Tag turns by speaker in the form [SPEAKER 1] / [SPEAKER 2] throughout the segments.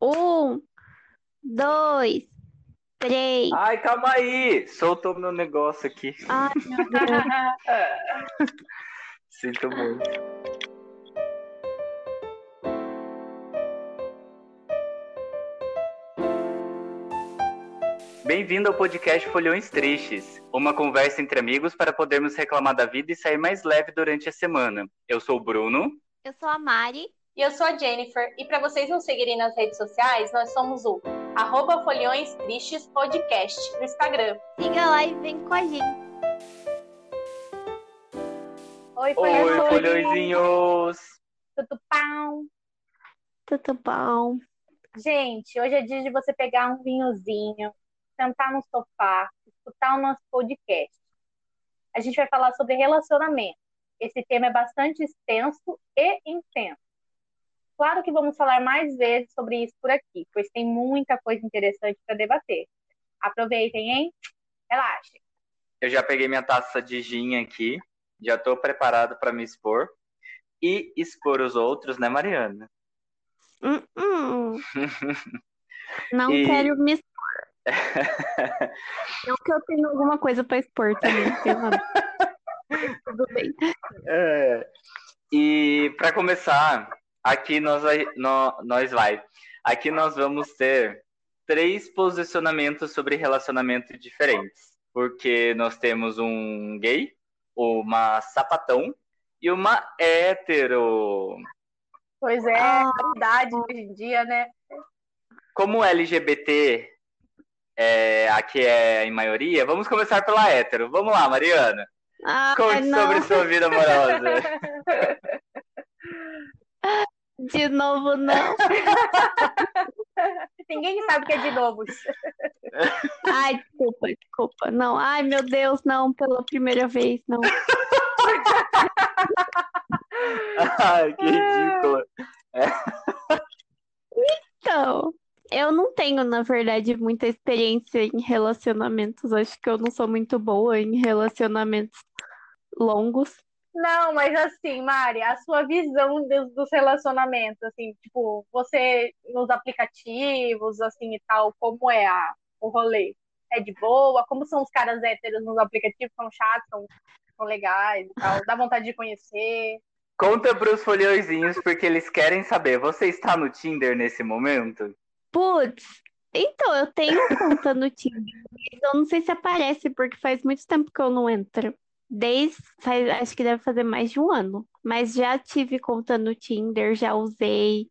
[SPEAKER 1] Um, dois, três.
[SPEAKER 2] Ai, calma aí! Soltou meu negócio aqui.
[SPEAKER 1] Ai, meu Deus.
[SPEAKER 2] Sinto muito. Bem-vindo ao podcast Folhões Tristes, uma conversa entre amigos para podermos reclamar da vida e sair mais leve durante a semana. Eu sou o Bruno.
[SPEAKER 1] Eu sou a Mari.
[SPEAKER 3] E eu sou a Jennifer. E para vocês nos seguirem nas redes sociais, nós somos o arroba Folhões Tristes Podcast no Instagram.
[SPEAKER 1] Siga lá e vem com a gente.
[SPEAKER 3] Oi,
[SPEAKER 2] Oi, folhõezinhos!
[SPEAKER 3] Tudo pau.
[SPEAKER 1] Tudo bom?
[SPEAKER 3] Gente, hoje é dia de você pegar um vinhozinho, sentar no sofá, escutar o nosso podcast. A gente vai falar sobre relacionamento. Esse tema é bastante extenso e intenso. Claro que vamos falar mais vezes sobre isso por aqui, pois tem muita coisa interessante para debater. Aproveitem, hein? Relaxem.
[SPEAKER 2] Eu já peguei minha taça de gin aqui, já estou preparado para me expor e expor os outros, né, Mariana?
[SPEAKER 1] Hum. Não
[SPEAKER 2] E-
[SPEAKER 1] quero me expor. Não que eu tenho alguma coisa pra expor também. pelo amor. Tudo bem.
[SPEAKER 2] É. E para começar, aqui nós nós vai. Aqui nós vamos ter três posicionamentos sobre relacionamento diferentes, porque nós temos um gay, uma sapatão e uma hétero.
[SPEAKER 3] Pois é,
[SPEAKER 1] Ah.
[SPEAKER 3] verdade hoje em dia, né?
[SPEAKER 2] Como LGBT é, aqui é em maioria, vamos começar pela hétero. Vamos lá, Mariana.
[SPEAKER 1] Ai,
[SPEAKER 2] Conte
[SPEAKER 1] não.
[SPEAKER 2] sobre sua vida amorosa.
[SPEAKER 1] De novo, não.
[SPEAKER 3] Ninguém sabe o que é de novo.
[SPEAKER 1] Ai, desculpa, desculpa. Não. Ai, meu Deus, não. Pela primeira vez, não.
[SPEAKER 2] Ai, que ridícula.
[SPEAKER 1] Então, eu não tenho, na verdade, muita experiência em relacionamentos. Acho que eu não sou muito boa em relacionamentos longos.
[SPEAKER 3] Não, mas assim, Mari, a sua visão dos, dos relacionamentos, assim, tipo, você nos aplicativos, assim, e tal, como é a, o rolê? É de boa? Como são os caras héteros nos aplicativos? São chatos, são, são legais e tal? Dá vontade de conhecer?
[SPEAKER 2] Conta pros folhõezinhos, porque eles querem saber. Você está no Tinder nesse momento?
[SPEAKER 1] Putz, então, eu tenho conta no Tinder, mas eu não sei se aparece, porque faz muito tempo que eu não entro. Desde, faz, acho que deve fazer mais de um ano. Mas já tive conta no Tinder, já usei.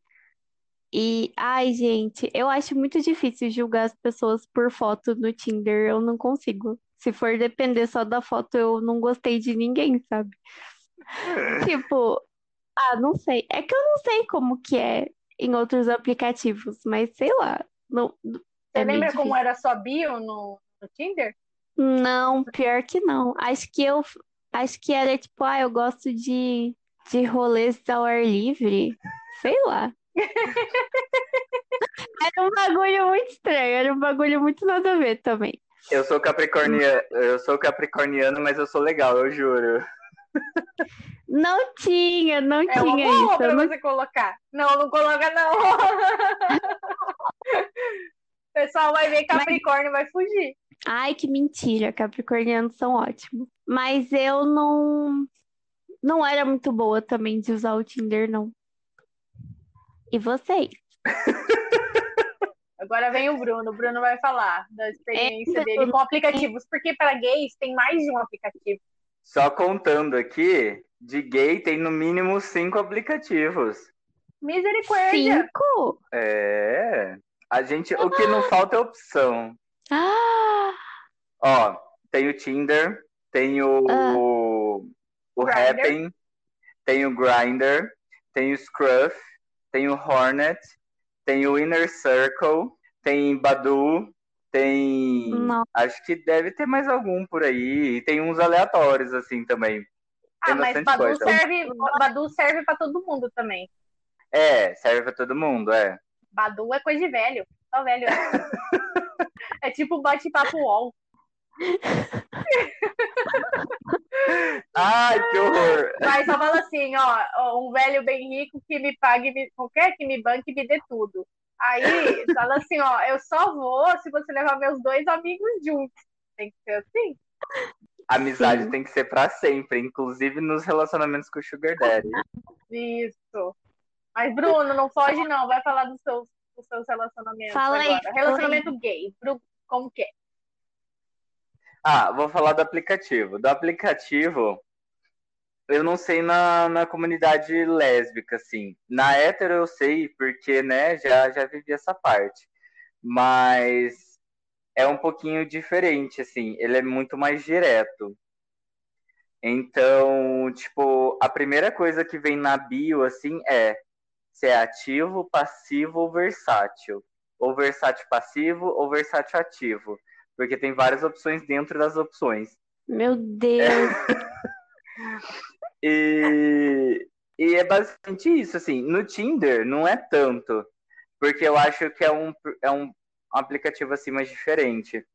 [SPEAKER 1] E, ai, gente, eu acho muito difícil julgar as pessoas por foto no Tinder. Eu não consigo. Se for depender só da foto, eu não gostei de ninguém, sabe? Tipo, ah, não sei. É que eu não sei como que é em outros aplicativos, mas sei lá. Não,
[SPEAKER 3] Você
[SPEAKER 1] É
[SPEAKER 3] lembra como era sua bio no, no Tinder?
[SPEAKER 1] Não, pior que não. Acho que eu acho que era tipo, ah, eu gosto de, de rolês ao ar livre. Sei lá. Era um bagulho muito estranho, era um bagulho muito nada a ver também.
[SPEAKER 2] Eu sou capricorniano, eu sou capricorniano, mas eu sou legal, eu juro.
[SPEAKER 1] Não tinha, não
[SPEAKER 3] É uma
[SPEAKER 1] tinha
[SPEAKER 3] boa
[SPEAKER 1] isso.
[SPEAKER 3] pra
[SPEAKER 1] não-
[SPEAKER 3] você colocar. Não, não coloca, não. O pessoal vai ver Capricórnio e vai fugir.
[SPEAKER 1] Ai, que mentira, capricornianos são ótimos. Mas eu não não era muito boa também de usar o Tinder, não. E vocês?
[SPEAKER 3] Agora vem o Bruno. O Bruno vai falar da experiência
[SPEAKER 1] É,
[SPEAKER 3] dele com aplicativos. Porque para gays tem mais de um aplicativo.
[SPEAKER 2] Só contando aqui, de gay tem no mínimo cinco aplicativos.
[SPEAKER 3] Misericórdia.
[SPEAKER 1] Cinco?
[SPEAKER 2] É. A gente, o que não falta é opção.
[SPEAKER 1] Ah,
[SPEAKER 2] Ó, tem o Tinder, tem o,
[SPEAKER 1] Ah.
[SPEAKER 2] o. Happn, tem o Grindr, tem o Scruff, tem o Hornet, tem o Inner Circle, tem Badu, tem.
[SPEAKER 1] não.
[SPEAKER 2] Acho que deve ter mais algum por aí. E tem uns aleatórios, assim, também.
[SPEAKER 3] Ah,
[SPEAKER 2] Tem
[SPEAKER 3] mas Badu
[SPEAKER 2] coisa.
[SPEAKER 3] serve, Badu serve para todo mundo também.
[SPEAKER 2] É, serve pra todo mundo, é.
[SPEAKER 3] Badu é coisa de velho. Só velho. É, é tipo bate-papo UOL.
[SPEAKER 2] Ai, que horror!
[SPEAKER 3] Mas só fala assim, ó, ó, um velho bem rico que me pague, me, qualquer que me banque e me dê tudo. Aí, fala assim, ó, eu só vou se você levar meus dois amigos juntos. Tem que ser assim.
[SPEAKER 2] Amizade Sim. tem que ser para sempre, inclusive nos relacionamentos com o Sugar Daddy.
[SPEAKER 3] Isso. Mas, Bruno, não foge, não. Vai falar dos seus, dos seus relacionamentos
[SPEAKER 1] Fala
[SPEAKER 3] agora.
[SPEAKER 1] Aí,
[SPEAKER 3] Relacionamento aí. gay. Como que é?
[SPEAKER 2] Ah, vou falar do aplicativo. Do aplicativo, eu não sei na, na comunidade lésbica, assim. Na hétero eu sei, porque, né, já, já vivi essa parte. Mas é um pouquinho diferente, assim. Ele é muito mais direto. Então, tipo, a primeira coisa que vem na bio, assim, é se é ativo, passivo ou versátil. Ou versátil passivo ou versátil ativo. Porque tem várias opções dentro das opções.
[SPEAKER 1] Meu Deus!
[SPEAKER 2] E, e é basicamente isso, assim. No Tinder não é tanto, porque eu acho que é um, é um aplicativo assim mais diferente.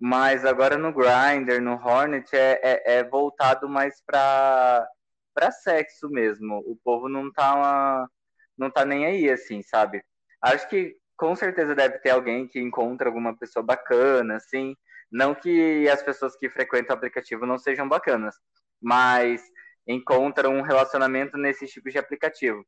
[SPEAKER 2] Mas agora no Grindr, no Hornet, é, é, é voltado mais para para sexo mesmo. O povo não tá, não tá nem aí, assim, sabe? Acho que com certeza deve ter alguém que encontra alguma pessoa bacana, assim. Não que as pessoas que frequentam o aplicativo não sejam bacanas, mas encontram um relacionamento nesse tipo de aplicativo.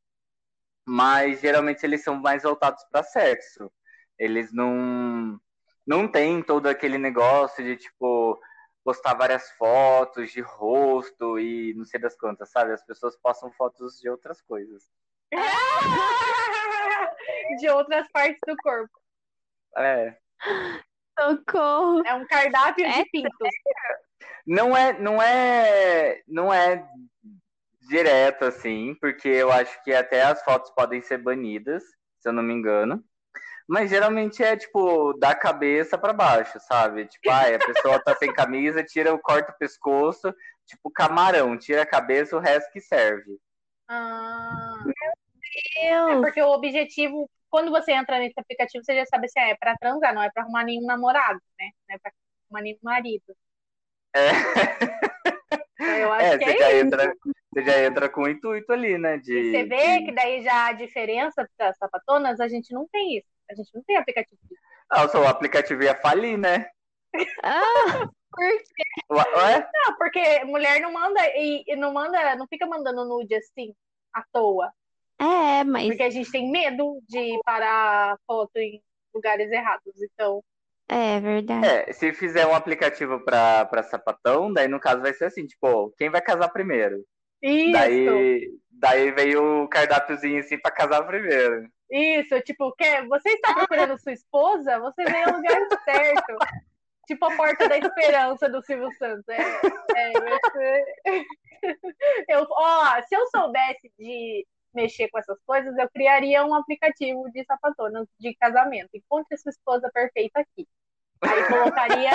[SPEAKER 2] Mas geralmente eles são mais voltados para sexo. Eles não não tem todo aquele negócio de tipo postar várias fotos de rosto e não sei das quantas, sabe? As pessoas postam fotos de outras coisas.
[SPEAKER 3] de outras partes do corpo.
[SPEAKER 2] É.
[SPEAKER 1] Socorro.
[SPEAKER 3] É um cardápio de é pintos.
[SPEAKER 2] Não é, não é, não é direto assim, porque eu acho que até as fotos podem ser banidas, se eu não me engano. Mas geralmente é tipo da cabeça para baixo, sabe? Tipo, ah, a pessoa tá sem camisa, tira o corta o pescoço, tipo camarão, tira a cabeça, o resto que serve.
[SPEAKER 3] Ah, meu Deus! É porque o objetivo, quando você entra nesse aplicativo, você já sabe se é para transar, não é para arrumar nenhum namorado, né? Não é para arrumar nenhum marido.
[SPEAKER 2] É.
[SPEAKER 3] Eu acho é, que você é já
[SPEAKER 2] isso. entra, você já entra com o intuito ali, né? De,
[SPEAKER 3] e você vê
[SPEAKER 2] de...
[SPEAKER 3] que daí já a diferença das sapatonas, a gente não tem isso. A gente não tem aplicativo.
[SPEAKER 2] Ah, o aplicativo ia falir, né?
[SPEAKER 3] Ah, por quê? Ué? Não, porque mulher não manda e, e não manda, não fica mandando nude assim, à toa.
[SPEAKER 1] É, mas.
[SPEAKER 3] Porque a gente tem medo de parar foto em lugares errados. Então,
[SPEAKER 1] é verdade.
[SPEAKER 2] É, se fizer um aplicativo pra, pra sapatão, daí no caso vai ser assim, tipo, quem vai casar primeiro?
[SPEAKER 3] Isso.
[SPEAKER 2] Daí, daí veio o cardápiozinho assim pra casar primeiro.
[SPEAKER 3] Isso, tipo, quer, você está procurando sua esposa? Você veio ao lugar certo. tipo a porta da esperança do Silvio Santos. É, é, eu, ó, se eu soubesse de mexer com essas coisas, eu criaria um aplicativo de sapatonas de casamento. Encontre sua esposa perfeita aqui. Aí colocaria,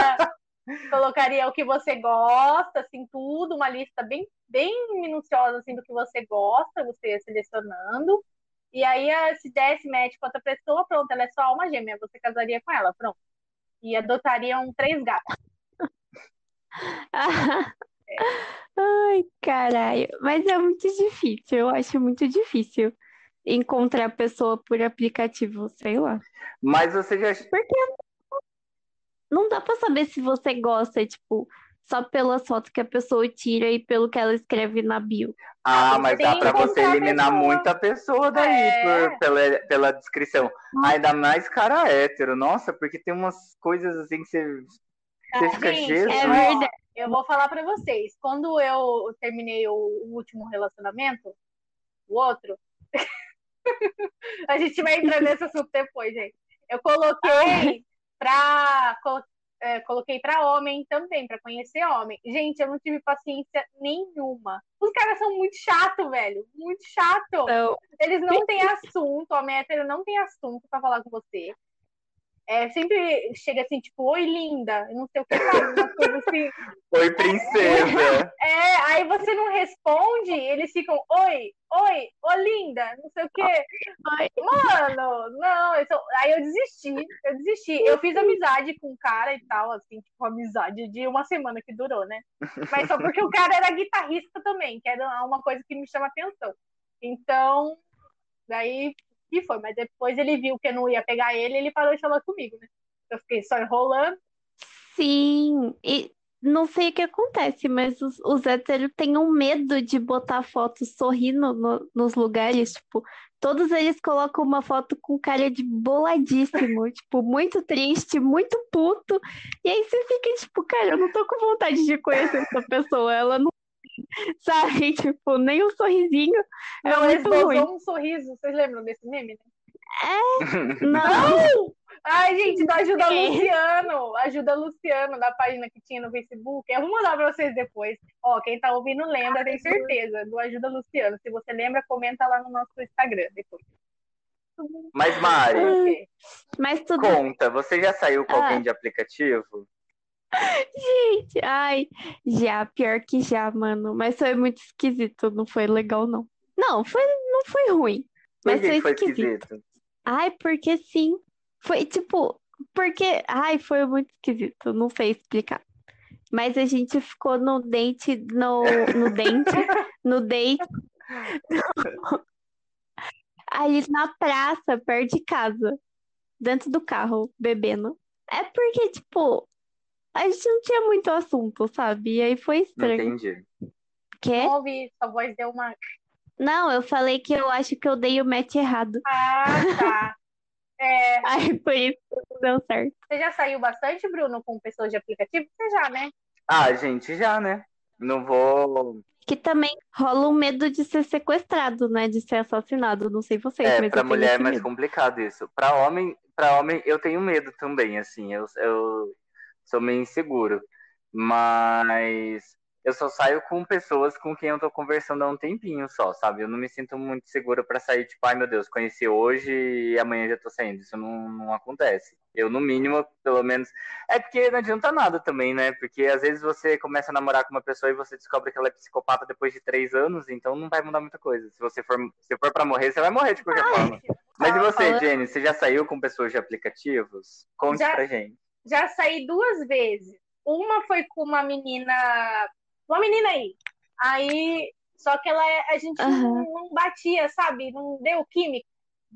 [SPEAKER 3] colocaria o que você gosta, assim, tudo, uma lista bem, bem minuciosa, assim, do que você gosta, você ia selecionando. E aí, se desse match com outra pessoa, pronto, ela é só alma gêmea, você casaria com ela, pronto. E adotariam três gatos.
[SPEAKER 1] Ai, caralho. Mas é muito difícil, eu acho muito difícil encontrar a pessoa por aplicativo, sei lá.
[SPEAKER 2] Mas você já.
[SPEAKER 1] Porque não dá pra saber se você gosta, tipo, só pelas fotos que a pessoa tira e pelo que ela escreve na bio.
[SPEAKER 2] Ah, mas dá pra você eliminar pessoa. muita pessoa daí é. por, pela, pela descrição. Ainda mais cara hétero, nossa, porque tem umas coisas assim que você, você fica
[SPEAKER 3] Gente, é verdade. Eu vou falar pra vocês. Quando eu terminei o, o último relacionamento, o outro, a gente vai entrar nesse assunto depois, gente. Eu coloquei pra, é, coloquei para homem também, para conhecer homem. Gente, eu não tive paciência nenhuma. Os caras são muito chato, velho. Muito chato. Então... Eles não têm assunto, a hétero não tem assunto para falar com você. É, sempre chega assim, tipo, oi, linda, não sei o que, coisa assim.
[SPEAKER 2] Oi, princesa.
[SPEAKER 3] É, aí você não responde, eles ficam, oi, oi, ô, linda, não sei o que. Mano, não, eu sou... aí eu desisti, eu desisti. Eu fiz amizade com um cara e tal, assim, tipo, amizade de uma semana que durou, né? Mas só porque o cara era guitarrista também, que era uma coisa que me chama atenção. Então, daí que foi, mas depois ele viu que eu não ia pegar ele, ele parou de falar comigo, né? Eu fiquei só enrolando.
[SPEAKER 1] Sim, e não sei o que acontece, mas os, os héteros têm um medo de botar foto sorrindo no- nos lugares, tipo, todos eles colocam uma foto com cara de boladíssimo, tipo, muito triste, muito puto, e aí você fica tipo, cara, eu não tô com vontade de conhecer essa pessoa, ela não, sabe, tipo, nem um sorrisinho, é ruim.
[SPEAKER 3] esbozou um sorriso. Vocês lembram desse meme? né?
[SPEAKER 1] Não,
[SPEAKER 3] Ai, gente, do Ajuda
[SPEAKER 1] É.
[SPEAKER 3] Luciano. Ajuda Luciano, da página que tinha no Facebook. Eu vou mandar pra vocês depois. Ó, quem tá ouvindo lembra, tem certeza. Do Ajuda Luciano. Se você lembra, comenta lá no nosso Instagram depois.
[SPEAKER 2] Mas, Mari,
[SPEAKER 1] mas tudo
[SPEAKER 2] conta, você já saiu com
[SPEAKER 1] Ah.
[SPEAKER 2] alguém de aplicativo?
[SPEAKER 1] Gente, ai, já, pior que já, mano. Mas foi muito esquisito, não foi legal, não. Não, foi, não foi ruim, mas foi
[SPEAKER 2] foi
[SPEAKER 1] esquisito.
[SPEAKER 2] esquisito?
[SPEAKER 1] Ai, porque sim. Foi tipo, porque, ai, foi muito esquisito, não sei explicar. Mas a gente ficou no dente, no, no dente, no date, ali na praça, perto de casa, dentro do carro, bebendo. É porque, tipo, a gente não tinha muito assunto, sabe? E aí foi
[SPEAKER 2] Não
[SPEAKER 1] estranho.
[SPEAKER 2] entendi.
[SPEAKER 1] Quê?
[SPEAKER 3] Não ouvi, sua voz deu uma.
[SPEAKER 1] Não, eu falei que eu acho que eu dei o match errado.
[SPEAKER 3] Ah, tá. É,
[SPEAKER 1] Aí por isso que não deu certo.
[SPEAKER 3] você já saiu bastante, Bruno, com pessoas de aplicativo? Você já, né?
[SPEAKER 2] Ah, gente, já, né? Não vou.
[SPEAKER 1] Que também rola um medo de ser sequestrado, né? De ser assassinado. Não sei vocês,
[SPEAKER 2] É,
[SPEAKER 1] mas
[SPEAKER 2] pra
[SPEAKER 1] eu tenho
[SPEAKER 2] mulher é mais
[SPEAKER 1] medo.
[SPEAKER 2] complicado isso. Pra homem, para homem eu tenho medo também, assim. Eu, eu sou meio inseguro. Mas eu só saio com pessoas com quem eu tô conversando há um tempinho só, sabe? Eu não me sinto muito segura pra sair, tipo, ai meu Deus, conheci hoje e amanhã já tô saindo. Isso não, não acontece. Eu, no mínimo, pelo menos. É porque não adianta nada também, né? Porque às vezes você começa a namorar com uma pessoa e você descobre que ela é psicopata depois de três anos, então não vai mudar muita coisa. Se você for, se for pra morrer, você vai morrer de qualquer forma. Mas e você, Jenny? Você já saiu com pessoas de aplicativos? Conte
[SPEAKER 3] Já.
[SPEAKER 2] pra gente.
[SPEAKER 3] Já saí duas vezes. Uma foi com uma menina. Uma menina aí. Aí. Só que ela a gente não,
[SPEAKER 1] Aham.
[SPEAKER 3] não batia, sabe? Não deu química.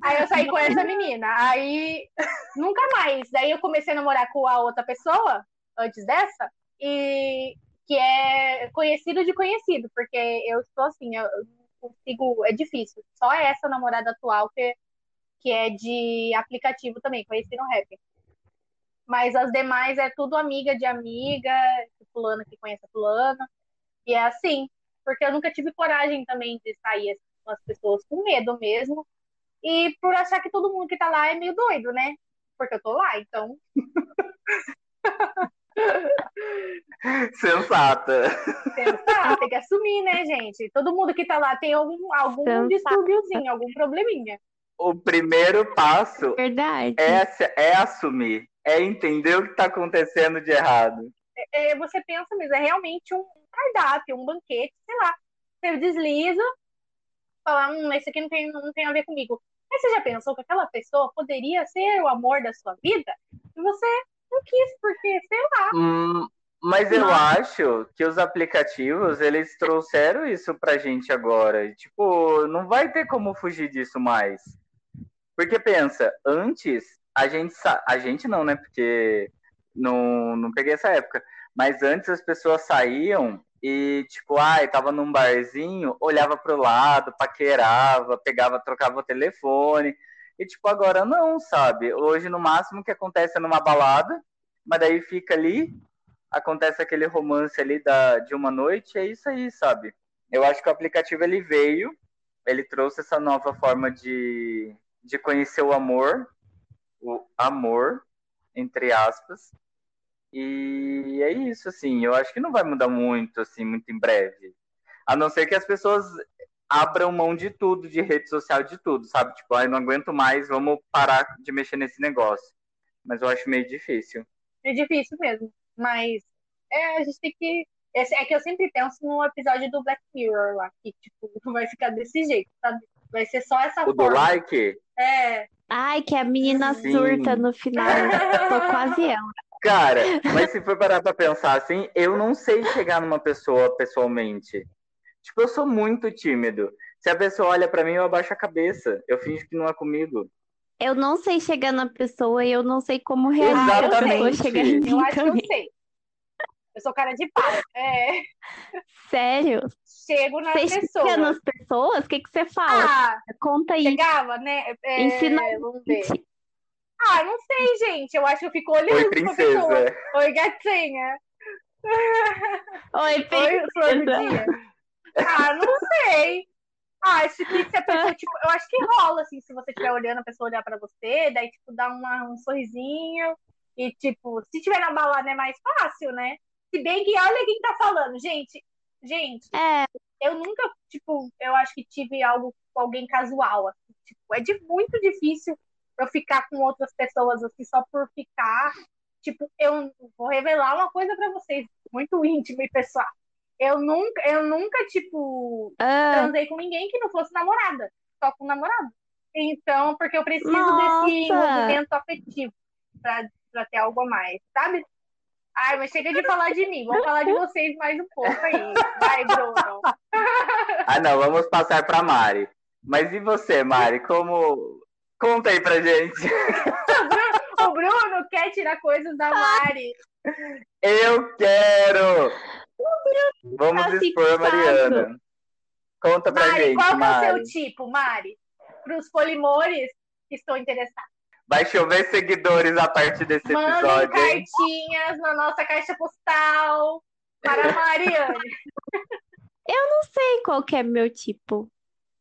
[SPEAKER 3] Aí eu saí com essa menina. Aí nunca mais. Daí eu comecei a namorar com a outra pessoa, antes dessa, e que é conhecido de conhecido, porque eu estou assim, eu não consigo. É difícil. Só essa namorada atual que, que é de aplicativo também, conheci no rap. Mas as demais é tudo amiga de amiga, fulana que conhece a fulana. E é assim, porque eu nunca tive coragem também de sair com as pessoas com medo mesmo. E por achar que todo mundo que tá lá é meio doido, né? Porque eu tô lá, então.
[SPEAKER 2] Sensata.
[SPEAKER 3] Pensar, tem que assumir, né, gente? Todo mundo que tá lá tem algum, algum
[SPEAKER 1] Sensata.
[SPEAKER 3] distúrbiozinho, algum probleminha.
[SPEAKER 2] O primeiro passo
[SPEAKER 1] Verdade.
[SPEAKER 2] é, é assumir, é entender o que tá acontecendo de errado.
[SPEAKER 3] É, você pensa mesmo, é realmente um cardápio, um banquete, sei lá. Você desliza, fala, hum, esse aqui não tem, não tem a ver comigo. Mas você já pensou que aquela pessoa poderia ser o amor da sua vida? E você não quis, porque, sei lá.
[SPEAKER 2] Hum, mas eu
[SPEAKER 3] Nossa.
[SPEAKER 2] acho que os aplicativos, eles trouxeram isso pra gente agora. Tipo, não vai ter como fugir disso mais. Porque pensa, antes a gente a gente não, né? Porque não, não peguei essa época. Mas antes as pessoas saíam e, tipo, ai, tava num barzinho, olhava pro lado, paquerava, pegava, trocava o telefone. E, tipo, agora não, sabe? Hoje, no máximo, que acontece é numa balada, mas daí fica ali, acontece aquele romance ali da, de uma noite, é isso aí, sabe? Eu acho que o aplicativo, ele veio, ele trouxe essa nova forma de, de conhecer o amor, o amor, entre aspas, e é isso, assim, eu acho que não vai mudar muito, assim, muito em breve. A não ser que as pessoas abram mão de tudo, de rede social, de tudo, sabe? Tipo, ai, não aguento mais, vamos parar de mexer nesse negócio. Mas eu acho meio difícil.
[SPEAKER 3] É difícil mesmo. Mas é, a gente tem que. esse- É que eu sempre penso no episódio do Black Mirror lá, que tipo, vai ficar desse jeito, sabe? Vai ser só essa
[SPEAKER 2] O do
[SPEAKER 3] forma.
[SPEAKER 2] like,
[SPEAKER 3] É.
[SPEAKER 1] Ai, que a menina
[SPEAKER 2] Sim.
[SPEAKER 1] surta no final. Tô quase ela.
[SPEAKER 2] cara, mas se for parar pra pensar assim, eu não sei chegar numa pessoa pessoalmente. Tipo, eu sou muito tímido. Se a pessoa olha pra mim, eu abaixo a cabeça. Eu finjo que não é comigo.
[SPEAKER 1] Eu não sei chegar na pessoa e eu não sei como reagir
[SPEAKER 2] Exatamente.
[SPEAKER 1] chegar em mim
[SPEAKER 3] Eu acho que eu sei. Eu sou cara de pau. É,
[SPEAKER 1] Sério?
[SPEAKER 3] Chego na
[SPEAKER 1] Você
[SPEAKER 3] pessoa.
[SPEAKER 1] chega nas pessoas? O que que você fala?
[SPEAKER 3] Ah,
[SPEAKER 1] Conta aí.
[SPEAKER 3] chegava, né? É,
[SPEAKER 1] Ensina
[SPEAKER 3] vamos ver. Ah, não sei, gente. Eu acho que eu fico olhando
[SPEAKER 2] Oi,
[SPEAKER 3] pra pessoa. Oi, gatinha.
[SPEAKER 1] Oi,
[SPEAKER 3] Oi,
[SPEAKER 1] princesa.
[SPEAKER 3] flor do dia. Ah, não sei. Acho que se a pessoa, tipo, eu acho que rola, assim, se você estiver olhando, a pessoa olhar pra você, daí, tipo, dá uma, um sorrisinho. E, tipo, se tiver na balada é mais fácil, né? Se bem que olha quem tá falando, gente. Gente,
[SPEAKER 1] É,
[SPEAKER 3] eu nunca, tipo, eu acho que tive algo com alguém casual, assim, tipo, é de, muito difícil eu ficar com outras pessoas, assim, só por ficar, tipo, eu vou revelar uma coisa pra vocês, muito íntima e pessoal, eu nunca, eu nunca, tipo,
[SPEAKER 1] ah,
[SPEAKER 3] transei com ninguém que não fosse namorada, só com namorado, então, porque eu preciso
[SPEAKER 1] Nossa!
[SPEAKER 3] desse envolvimento afetivo pra ter algo a mais, sabe? Ai, mas chega de falar de mim, vamos falar de vocês mais um pouco aí, vai, Bruno.
[SPEAKER 2] Ah, não, vamos passar pra Mari. Mas e você, Mari? Como. Conta aí pra gente.
[SPEAKER 3] O Bruno quer tirar coisas da Mari.
[SPEAKER 2] Eu quero! Vamos
[SPEAKER 1] tá
[SPEAKER 2] expor a. Mariana. Conta pra
[SPEAKER 3] Mari,
[SPEAKER 2] gente,
[SPEAKER 3] qual que é o
[SPEAKER 2] Mari.
[SPEAKER 3] seu tipo, Mari? Para os polimores que estão interessados.
[SPEAKER 2] Vai chover seguidores a partir desse
[SPEAKER 3] Mandem
[SPEAKER 2] episódio, hein?
[SPEAKER 3] cartinhas na nossa caixa postal para a Mariane.
[SPEAKER 1] não sei qual que é meu tipo.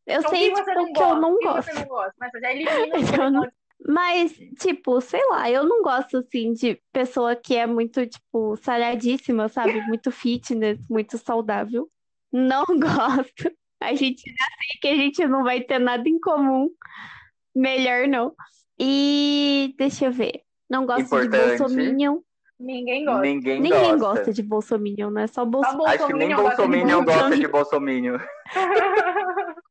[SPEAKER 1] Eu
[SPEAKER 3] Então,
[SPEAKER 1] sei tipo, que eu não gosto.
[SPEAKER 3] você não gosta? Mas já elimina
[SPEAKER 1] Eu não-. Mas, tipo, sei lá, eu não gosto, assim, de pessoa que é muito, tipo, saradíssima, sabe? Muito fitness, muito saudável. Não gosto. A gente já sei que a gente não vai ter nada em comum. Melhor não. E deixa eu ver. Não gosto de
[SPEAKER 2] Importante.
[SPEAKER 1] bolsominion.
[SPEAKER 3] Ninguém gosta.
[SPEAKER 2] Ninguém,
[SPEAKER 1] Ninguém
[SPEAKER 2] gosta.
[SPEAKER 1] gosta de bolsominion, não é só bolsominion.
[SPEAKER 2] Acho que nem
[SPEAKER 3] Bolsominion gosta de
[SPEAKER 2] Bolsominion de Bolsominion.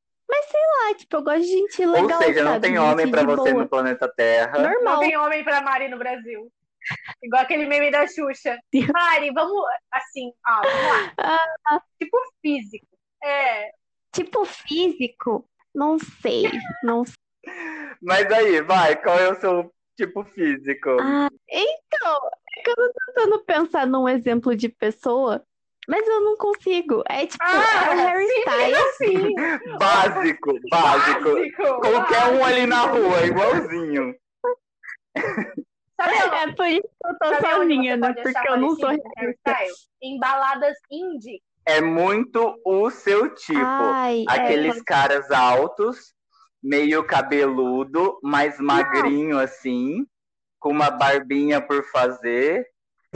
[SPEAKER 1] Ah, tipo, eu gosto de gente
[SPEAKER 2] Ou
[SPEAKER 1] legal,
[SPEAKER 2] seja, não
[SPEAKER 1] sabe?
[SPEAKER 2] tem
[SPEAKER 1] Gente
[SPEAKER 2] homem pra
[SPEAKER 1] de
[SPEAKER 2] você
[SPEAKER 1] boa.
[SPEAKER 2] no planeta Terra.
[SPEAKER 3] Não
[SPEAKER 1] Normal.
[SPEAKER 3] tem homem para Mari no Brasil. Igual aquele meme da Xuxa. Mari, vamos assim, ó, vamos lá.
[SPEAKER 1] Ah.
[SPEAKER 3] Tipo físico. É,
[SPEAKER 1] Tipo físico, não sei. Não sei.
[SPEAKER 2] Mas aí, vai, qual é o seu tipo físico?
[SPEAKER 1] Ah, então, é que eu tô tentando pensar num exemplo de pessoa, mas eu não consigo. É tipo,
[SPEAKER 3] Ah,
[SPEAKER 1] é o Harry Styles.
[SPEAKER 3] assim.
[SPEAKER 2] Básico, básico.
[SPEAKER 3] Básico.
[SPEAKER 2] Qualquer um ali na rua, igualzinho.
[SPEAKER 3] Sabe,
[SPEAKER 1] É por isso que eu tô
[SPEAKER 3] sabe
[SPEAKER 1] sozinha, né? Porque eu não sou
[SPEAKER 3] parecido com hairstyle? Em baladas indie.
[SPEAKER 2] É muito o seu tipo.
[SPEAKER 1] Ai, é,
[SPEAKER 2] Aqueles caras altos, meio cabeludo, mais magrinho assim, com uma barbinha por fazer,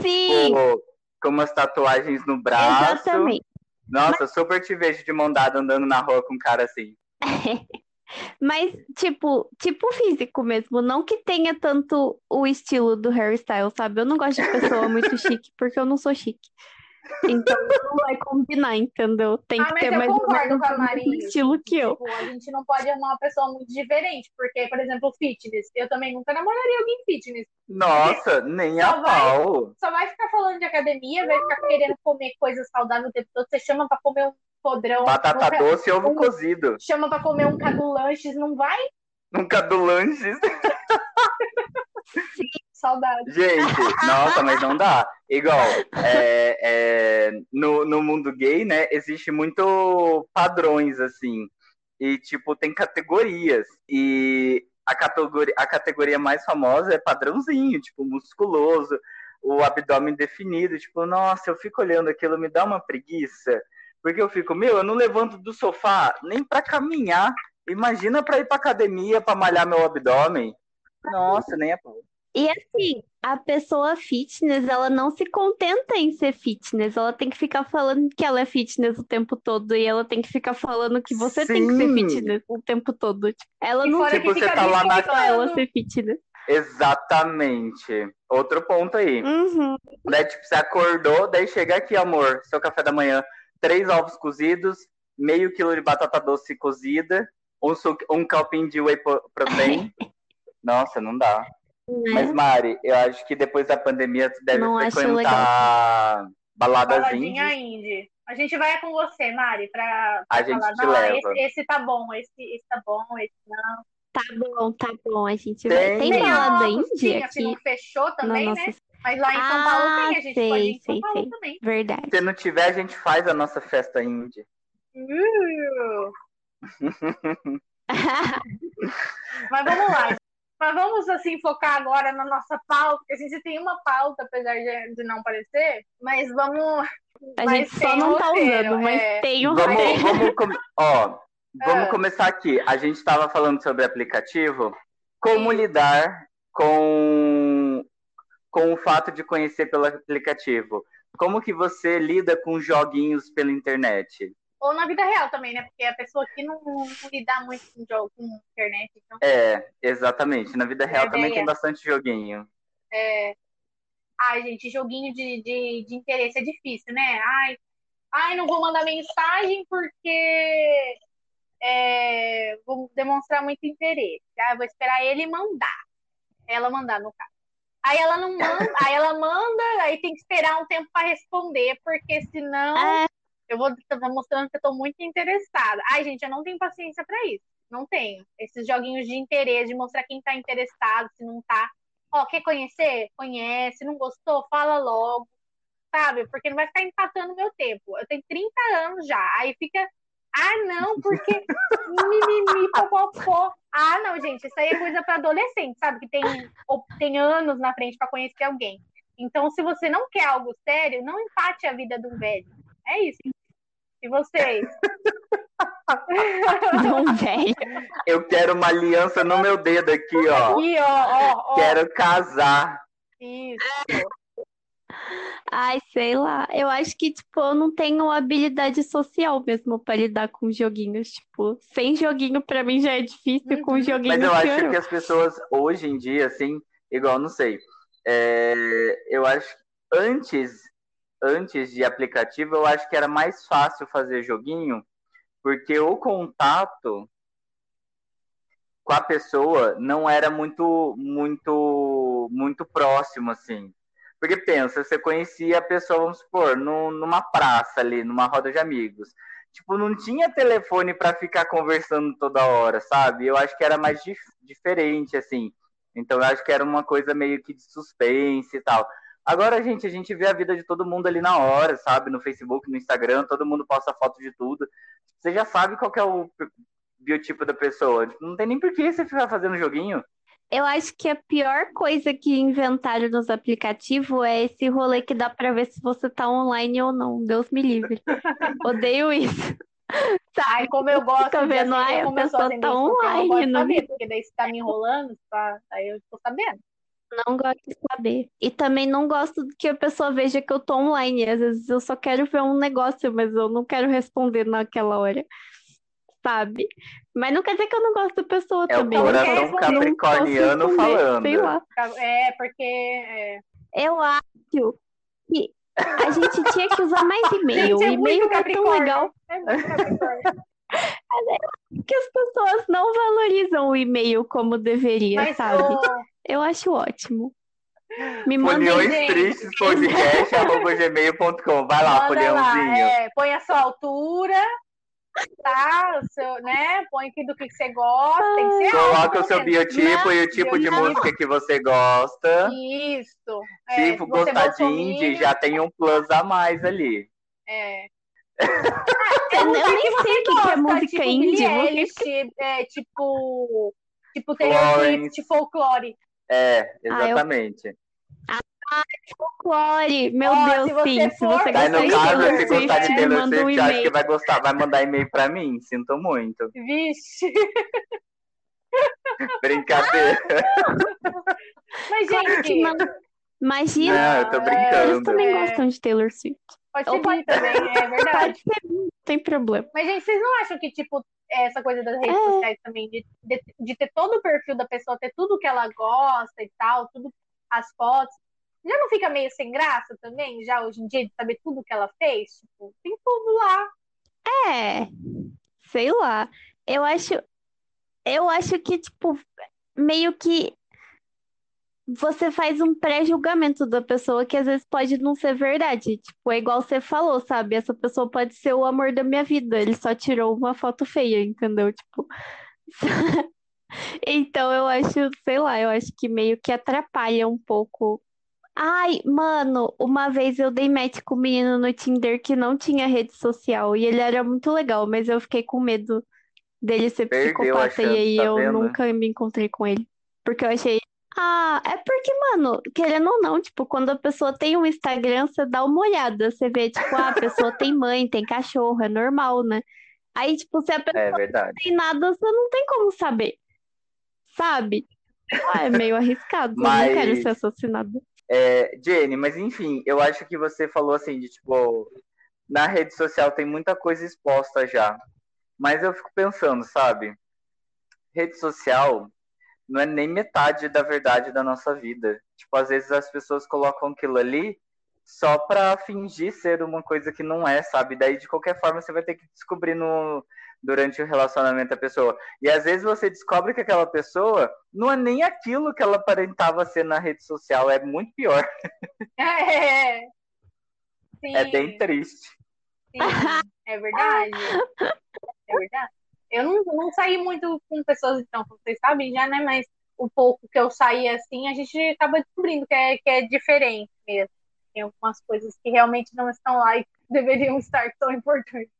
[SPEAKER 1] sim,
[SPEAKER 2] com, com umas tatuagens no braço.
[SPEAKER 1] exatamente.
[SPEAKER 2] Nossa, super te vejo de mão dada andando na rua com um cara assim.
[SPEAKER 1] Mas, tipo, tipo físico mesmo, não que tenha tanto o estilo do Harry Styles, sabe? Eu não gosto de pessoa muito chique, porque eu não sou chique. Então não vai combinar, entendeu? Tem
[SPEAKER 3] Ah,
[SPEAKER 1] que
[SPEAKER 3] mas
[SPEAKER 1] ter
[SPEAKER 3] eu
[SPEAKER 1] mais ou
[SPEAKER 3] concordo
[SPEAKER 1] menos
[SPEAKER 3] com a
[SPEAKER 1] o
[SPEAKER 3] Mari.
[SPEAKER 1] mesmo estilo que eu.
[SPEAKER 3] Tipo, a gente não pode arrumar uma pessoa muito diferente. Porque, por exemplo, fitness. Eu também nunca namoraria alguém fitness.
[SPEAKER 2] Nossa, nem a
[SPEAKER 3] Só vai-
[SPEAKER 2] pau.
[SPEAKER 3] Só vai ficar falando de academia, vai ficar querendo comer coisas saudáveis o tempo todo. Você chama pra comer um podrão.
[SPEAKER 2] Batata
[SPEAKER 3] um-
[SPEAKER 2] doce e ovo
[SPEAKER 3] um-
[SPEAKER 2] cozido.
[SPEAKER 3] Chama pra comer um cadulanches. Não vai?
[SPEAKER 2] Nunca do lanches.
[SPEAKER 3] Saudade.
[SPEAKER 2] Gente, nossa, mas não dá. Igual, é, é, no, no mundo gay, né, existe muito padrões, assim. E, tipo, tem categorias. E a categoria, a categoria mais famosa é padrãozinho, tipo, musculoso, o abdômen definido. Tipo, nossa, eu fico olhando aquilo, me dá uma preguiça. Porque eu fico, meu, eu não levanto do sofá nem pra caminhar. Imagina pra ir pra academia pra malhar meu abdômen. Nossa, nem a pau.
[SPEAKER 1] E assim, a pessoa fitness, ela não se contenta em ser fitness, ela tem que ficar falando que ela é fitness o tempo todo e ela tem que ficar falando que você tem que ser
[SPEAKER 2] Sim.
[SPEAKER 1] fitness o tempo todo. Ela
[SPEAKER 3] E
[SPEAKER 1] não
[SPEAKER 3] fora
[SPEAKER 2] Tipo,
[SPEAKER 3] que
[SPEAKER 2] você
[SPEAKER 3] fica
[SPEAKER 2] tá lá na-
[SPEAKER 1] só ela ser fitness.
[SPEAKER 2] Exatamente. Outro ponto aí.
[SPEAKER 1] Uhum.
[SPEAKER 2] Daí, tipo, você acordou, daí chega aqui, amor, seu café da manhã, três ovos cozidos, meio quilo de batata doce cozida, um, su- um calpinho de whey pro- protein. Nossa, não dá. Mas, Mari, eu acho que depois da pandemia tu deve
[SPEAKER 1] Não
[SPEAKER 2] frequentar Baladas
[SPEAKER 3] Baladinha
[SPEAKER 2] indie.
[SPEAKER 3] indie. A gente vai com você, Mari, pra,
[SPEAKER 2] A
[SPEAKER 3] pra
[SPEAKER 2] gente
[SPEAKER 3] falar,
[SPEAKER 2] te
[SPEAKER 3] não,
[SPEAKER 2] leva.
[SPEAKER 3] esse, esse tá bom, esse, esse tá bom, esse não.
[SPEAKER 1] Tá bom, tá bom. A gente
[SPEAKER 2] Tem-
[SPEAKER 1] vai. Tem
[SPEAKER 2] Tem
[SPEAKER 1] balada
[SPEAKER 3] a
[SPEAKER 1] indie
[SPEAKER 3] Agostinha, se não
[SPEAKER 1] aqui
[SPEAKER 3] fechou também,
[SPEAKER 1] nossa.
[SPEAKER 3] né? Mas lá em São Paulo
[SPEAKER 1] Ah,
[SPEAKER 3] tem, a gente
[SPEAKER 1] sei,
[SPEAKER 3] pode ir em São
[SPEAKER 1] sei,
[SPEAKER 3] Paulo
[SPEAKER 1] sei.
[SPEAKER 3] também.
[SPEAKER 1] Verdade.
[SPEAKER 2] Se não tiver, a gente faz a nossa festa indie.
[SPEAKER 3] Uh, mas vamos lá. Mas vamos assim focar agora na nossa pauta, porque a gente tem uma pauta, apesar de, de não parecer, mas vamos.
[SPEAKER 1] A
[SPEAKER 3] mas
[SPEAKER 1] gente só não tá
[SPEAKER 3] roteiro,
[SPEAKER 1] usando, mas
[SPEAKER 3] é.
[SPEAKER 1] tem um
[SPEAKER 2] Vamos,
[SPEAKER 1] roteiro.
[SPEAKER 2] vamos, com- ó, vamos
[SPEAKER 3] Ah.
[SPEAKER 2] começar aqui. A gente estava falando sobre aplicativo. Como
[SPEAKER 3] Sim.
[SPEAKER 2] lidar com, com o fato de conhecer pelo aplicativo? Como que você lida com joguinhos pela internet?
[SPEAKER 3] Ou na vida real também, né? Porque a pessoa aqui não, não lida muito com jogo, com internet, então
[SPEAKER 2] É, exatamente. Na vida real
[SPEAKER 3] É,
[SPEAKER 2] também tem bastante joguinho.
[SPEAKER 3] é. Ai, gente, joguinho de, de, de interesse é difícil, né? Ai, ai, não vou mandar mensagem porque é, vou demonstrar muito interesse. Ah, eu vou esperar ele mandar. Ela mandar, no caso. Aí ela não manda, aí ela manda, aí tem que esperar um tempo para responder, porque senão
[SPEAKER 1] É,
[SPEAKER 3] eu vou estar mostrando que eu tô muito interessada. Ai, gente, eu não tenho paciência para isso. Não tenho. Esses joguinhos de interesse, de mostrar quem tá interessado, se não tá. Ó, quer conhecer? Conhece. Não gostou? Fala logo. Sabe? Porque não vai ficar empatando meu tempo. Eu tenho 30 anos já. Aí fica. Ah, não, porque. Mimimi, popopó. Ah, não, gente. Isso aí é coisa para adolescente, sabe? Que tem, tem anos na frente para conhecer alguém. Então, se você não quer algo sério, não empate a vida de um velho. É isso. E vocês?
[SPEAKER 1] não, velho.
[SPEAKER 2] Eu quero uma aliança no meu dedo aqui, ó.
[SPEAKER 3] Aqui, ó, ó, ó.
[SPEAKER 2] Quero casar.
[SPEAKER 3] Isso.
[SPEAKER 1] Ai, sei lá. Eu acho que, tipo, eu não tenho habilidade social mesmo pra lidar com joguinhos. Tipo, sem joguinho pra mim já é difícil, com
[SPEAKER 3] Uhum.
[SPEAKER 1] joguinho
[SPEAKER 2] Mas eu acho
[SPEAKER 1] piorou.
[SPEAKER 2] que as pessoas hoje em dia, assim, igual, não sei. é, eu acho que antes, antes de aplicativo, eu acho que era mais fácil fazer joguinho, porque o contato com a pessoa não era muito, muito, muito próximo, assim. Porque pensa, você conhecia a pessoa, vamos supor, num- numa praça ali, numa roda de amigos. Tipo, não tinha telefone para ficar conversando toda hora, sabe? Eu acho que era mais dif- diferente, assim. Então eu acho que era uma coisa meio que de suspense e tal. Agora, gente, a gente vê a vida de todo mundo ali na hora, sabe? No Facebook, no Instagram, todo mundo posta foto de tudo. Você já sabe qual que é o biotipo da pessoa. Tipo, Não tem nem por que você ficar fazendo joguinho.
[SPEAKER 1] Eu acho que a pior coisa que inventaram nos aplicativos é esse rolê que dá pra ver se você tá online ou não. Deus me livre. Odeio isso.
[SPEAKER 3] Ai, como eu gosto
[SPEAKER 1] Tá
[SPEAKER 3] de
[SPEAKER 1] vendo?
[SPEAKER 3] acender,
[SPEAKER 1] Ai, a
[SPEAKER 3] como eu sou
[SPEAKER 1] pessoa tá
[SPEAKER 3] não
[SPEAKER 1] online,
[SPEAKER 3] gosto de
[SPEAKER 1] não
[SPEAKER 3] saber, porque daí você tá me enrolando, tá? aí eu tô sabendo.
[SPEAKER 1] Não gosto de saber. E também não gosto que a pessoa veja que eu tô online. Às vezes eu só quero ver um negócio, mas eu não quero responder naquela hora. Sabe? Mas não quer dizer que eu não gosto da pessoa
[SPEAKER 2] É o
[SPEAKER 1] também. Eu
[SPEAKER 3] coração
[SPEAKER 1] quero- não posso
[SPEAKER 2] capricorniano
[SPEAKER 1] responder,
[SPEAKER 2] falando.
[SPEAKER 1] Sei lá.
[SPEAKER 3] É, porque. é,
[SPEAKER 1] Eu acho que a gente tinha que usar mais e-mail.
[SPEAKER 3] É
[SPEAKER 1] O e-mail é tão legal
[SPEAKER 3] É muito Capricórnio.
[SPEAKER 1] Que as pessoas não valorizam o e-mail como deveria,
[SPEAKER 3] Mas,
[SPEAKER 1] sabe?
[SPEAKER 3] ô,
[SPEAKER 1] Eu acho ótimo. Me mandem
[SPEAKER 2] Foliões
[SPEAKER 3] gente.
[SPEAKER 2] tristes podcast, arroba gmail.com. Vai lá,
[SPEAKER 3] manda lá, é, põe a sua altura, tá? O seu, né? Põe aqui do que, você gosta. Tem que ser
[SPEAKER 2] Coloca o seu
[SPEAKER 3] menos,
[SPEAKER 2] biotipo
[SPEAKER 3] né?
[SPEAKER 2] e o tipo de música que você gosta.
[SPEAKER 3] Isso. É,
[SPEAKER 2] se
[SPEAKER 3] você
[SPEAKER 2] gostar de indie, já tem um plus a mais ali.
[SPEAKER 3] É.
[SPEAKER 1] Eu nem sei o que, que é
[SPEAKER 3] gosta,
[SPEAKER 1] música
[SPEAKER 3] tipo
[SPEAKER 1] indie.
[SPEAKER 3] Eilish, é, tipo, tipo Taylor. Swift, folclore.
[SPEAKER 2] É,
[SPEAKER 1] eu-
[SPEAKER 2] exatamente.
[SPEAKER 1] folclore. Meu
[SPEAKER 3] Ó,
[SPEAKER 1] Deus,
[SPEAKER 3] se você
[SPEAKER 1] sim. Se
[SPEAKER 3] for-
[SPEAKER 1] você
[SPEAKER 2] Aí
[SPEAKER 1] gostar
[SPEAKER 2] no
[SPEAKER 1] de
[SPEAKER 2] caso,
[SPEAKER 1] Taylor
[SPEAKER 2] se gostar de
[SPEAKER 1] Swift,
[SPEAKER 2] Taylor
[SPEAKER 1] manda um
[SPEAKER 2] Swift, acho que vai gostar, vai mandar e-mail pra mim. Sinto muito.
[SPEAKER 3] Vixe.
[SPEAKER 2] Brincadeira.
[SPEAKER 3] Mas,
[SPEAKER 1] Claro que
[SPEAKER 3] gente,
[SPEAKER 1] não. Imagina,
[SPEAKER 2] Não, eu tô
[SPEAKER 3] é,
[SPEAKER 2] brincando.
[SPEAKER 1] eles também
[SPEAKER 3] É.
[SPEAKER 1] gostam de Taylor Swift.
[SPEAKER 3] Pode
[SPEAKER 1] Eu
[SPEAKER 3] ser bi também, é verdade.
[SPEAKER 1] Pode ser, não tem problema.
[SPEAKER 3] Mas, gente, vocês não acham que, tipo, essa coisa das redes
[SPEAKER 1] É.
[SPEAKER 3] sociais também, de, de, de ter todo o perfil da pessoa, ter tudo que ela gosta e tal, tudo, as fotos, já não fica meio sem graça também, já hoje em dia, de saber tudo que ela fez? Tipo, tem tudo lá.
[SPEAKER 1] É, sei lá. Eu acho, eu acho que, tipo, meio que você faz um pré-julgamento da pessoa que às vezes pode não ser verdade. Tipo, é igual você falou, sabe? Essa pessoa pode ser o amor da minha vida. Ele só tirou uma foto feia, entendeu? Tipo. Então eu acho, sei lá, eu acho que meio que atrapalha um pouco. Ai, mano, uma vez eu dei match com um menino no Tinder que não tinha rede social e ele era muito legal, mas eu fiquei com medo dele ser
[SPEAKER 2] Perdeu
[SPEAKER 1] psicopata e aí
[SPEAKER 2] chance, tá
[SPEAKER 1] eu
[SPEAKER 2] vendo?
[SPEAKER 1] nunca me encontrei com ele. Porque eu achei. Ah, é porque, mano, querendo ou não, tipo, quando a pessoa tem um Instagram, você dá uma olhada, você vê, tipo, ah, a pessoa tem mãe, tem cachorro, é normal, né? Aí, tipo, se a pessoa
[SPEAKER 2] É verdade.
[SPEAKER 1] tem nada, você não tem como saber, sabe? Ah, é meio arriscado, eu não quero
[SPEAKER 2] Mas-
[SPEAKER 1] ser assassinada.
[SPEAKER 2] É, Jenny, mas enfim, eu acho que você falou assim, de tipo, na rede social tem muita coisa exposta já. Mas eu fico pensando, sabe? Rede social não é nem metade da verdade da nossa vida. Tipo, às vezes as pessoas colocam aquilo ali só pra fingir ser uma coisa que não é, sabe? Daí, de qualquer forma, você vai ter que descobrir no, durante o relacionamento da pessoa. E às vezes você descobre que aquela pessoa não é nem aquilo que ela aparentava ser na rede social, é muito pior.
[SPEAKER 3] É. Sim,
[SPEAKER 2] É bem triste.
[SPEAKER 3] sim, é verdade. É verdade. Eu não, não saí muito com pessoas, então, como vocês sabem já, né? Mas o pouco que eu saí assim, a gente acaba descobrindo que é, que é diferente mesmo. Tem algumas coisas que realmente não estão lá e deveriam estar tão importantes.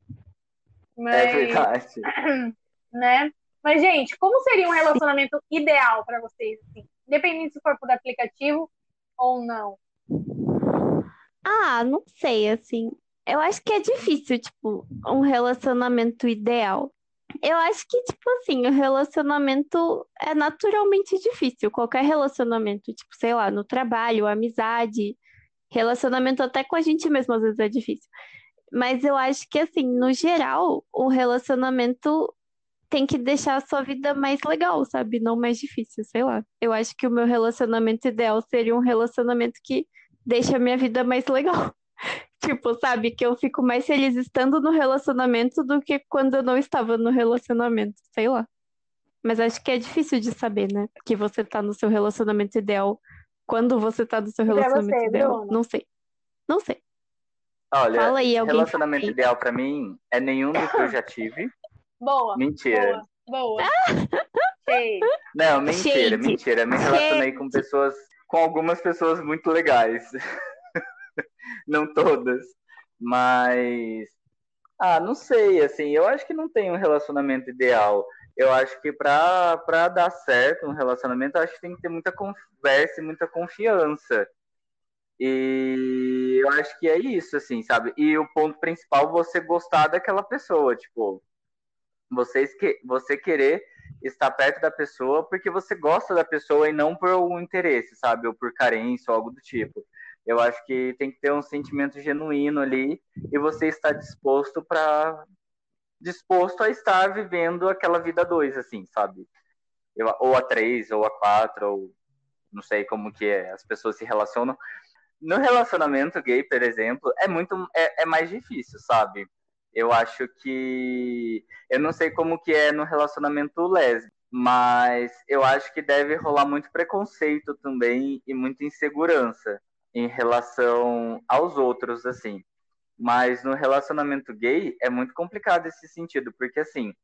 [SPEAKER 3] Mas,
[SPEAKER 2] É verdade.
[SPEAKER 3] né? Mas, gente, como seria um relacionamento ideal para vocês? Assim? Independente se for por aplicativo ou não.
[SPEAKER 1] Ah, não sei, assim. Eu acho que é difícil, tipo, um relacionamento ideal. Eu acho que, tipo assim, o relacionamento é naturalmente difícil. Qualquer relacionamento, tipo, sei lá, no trabalho, amizade, relacionamento até com a gente mesmo, às vezes é difícil. Mas eu acho que, assim, no geral, o relacionamento tem que deixar a sua vida mais legal, sabe? Não mais difícil, sei lá. Eu acho que o meu relacionamento ideal seria um relacionamento que deixa a minha vida mais legal. Tipo, sabe, que eu fico mais feliz estando no relacionamento do que quando eu não estava no relacionamento, sei lá. Mas acho que é difícil de saber, né? Que você tá no seu relacionamento ideal quando você tá no seu relacionamento
[SPEAKER 3] você,
[SPEAKER 1] ideal.
[SPEAKER 3] Bruno?
[SPEAKER 1] Não sei. Não sei.
[SPEAKER 2] Olha,
[SPEAKER 1] Fala aí, alguém
[SPEAKER 2] relacionamento
[SPEAKER 1] fala aí.
[SPEAKER 2] ideal pra mim é nenhum do que eu já tive.
[SPEAKER 3] Boa,
[SPEAKER 2] Mentira.
[SPEAKER 3] boa, boa. Cheio.
[SPEAKER 2] Não, mentira,
[SPEAKER 1] Shade.
[SPEAKER 2] mentira. Me relacionei com pessoas, com algumas pessoas muito legais. Não todas, mas ah, não sei, assim, eu acho que não tem um relacionamento ideal. Eu acho que para dar certo um relacionamento, acho que tem que ter muita conversa e muita confiança. E eu acho que é isso, assim, sabe? E o ponto principal, você gostar daquela pessoa, tipo, vocês que você querer estar perto da pessoa porque você gosta da pessoa e não por algum interesse, sabe? Ou por carência ou algo do tipo. Eu acho que tem que ter um sentimento genuíno ali e você estar disposto para disposto a estar vivendo aquela vida dois, assim, sabe? Eu- ou a três, ou a quatro, ou não sei como que é, as pessoas se relacionam. No relacionamento gay, por exemplo, é muito é, é mais difícil, sabe? Eu acho que eu não sei como que é no relacionamento lésbico, mas eu acho que deve rolar muito preconceito também e muita insegurança em relação aos outros, assim. Mas no relacionamento gay é muito complicado esse sentido, porque assim,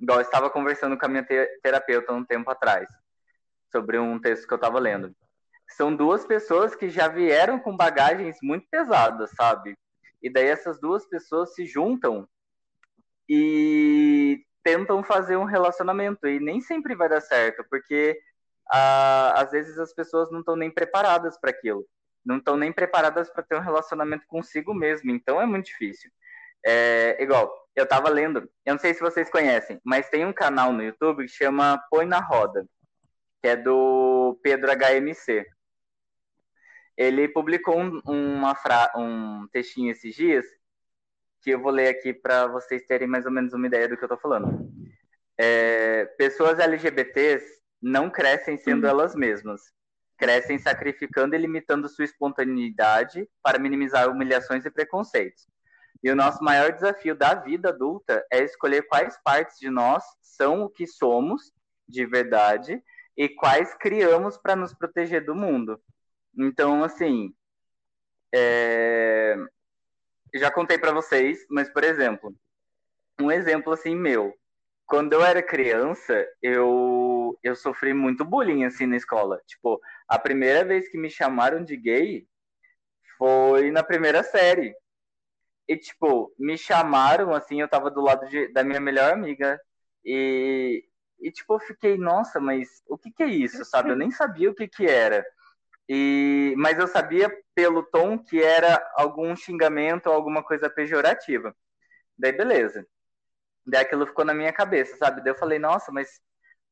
[SPEAKER 2] igual eu estava conversando com a minha te- terapeuta um tempo atrás, sobre um texto que eu estava lendo. São duas pessoas que já vieram com bagagens muito pesadas, sabe? E daí essas duas pessoas se juntam e tentam fazer um relacionamento e nem sempre vai dar certo, porque ah, às vezes as pessoas não estão nem preparadas para aquilo, não estão nem preparadas para ter um relacionamento consigo mesmo, então é muito difícil. É, igual, eu tava lendo, eu não sei se vocês conhecem, mas tem um canal no YouTube que chama Põe na Roda, que é do Pedro HMC. Ele publicou um, uma fra... um textinho esses dias que eu vou ler aqui para vocês terem mais ou menos uma ideia do que eu tô falando. É, pessoas LGBTs não crescem sendo elas mesmas. Crescem sacrificando e limitando sua espontaneidade para minimizar humilhações e preconceitos. E o nosso maior desafio da vida adulta é escolher quais partes de nós são o que somos de verdade e quais criamos para nos proteger do mundo. Então, assim, é... já contei para vocês, mas por exemplo, um exemplo assim meu, quando eu era criança, eu eu sofri muito bullying assim na escola. Tipo, a primeira vez que me chamaram de gay foi na primeira série. E, tipo, me chamaram, assim, eu tava do lado de, da minha melhor amiga. E, e, tipo, eu fiquei, nossa, mas o que que é isso, sabe? Eu nem sabia o que que era. E, mas eu sabia pelo tom que era algum xingamento ou alguma coisa pejorativa. Daí, beleza. Daí aquilo ficou na minha cabeça, sabe? Daí eu falei, nossa, mas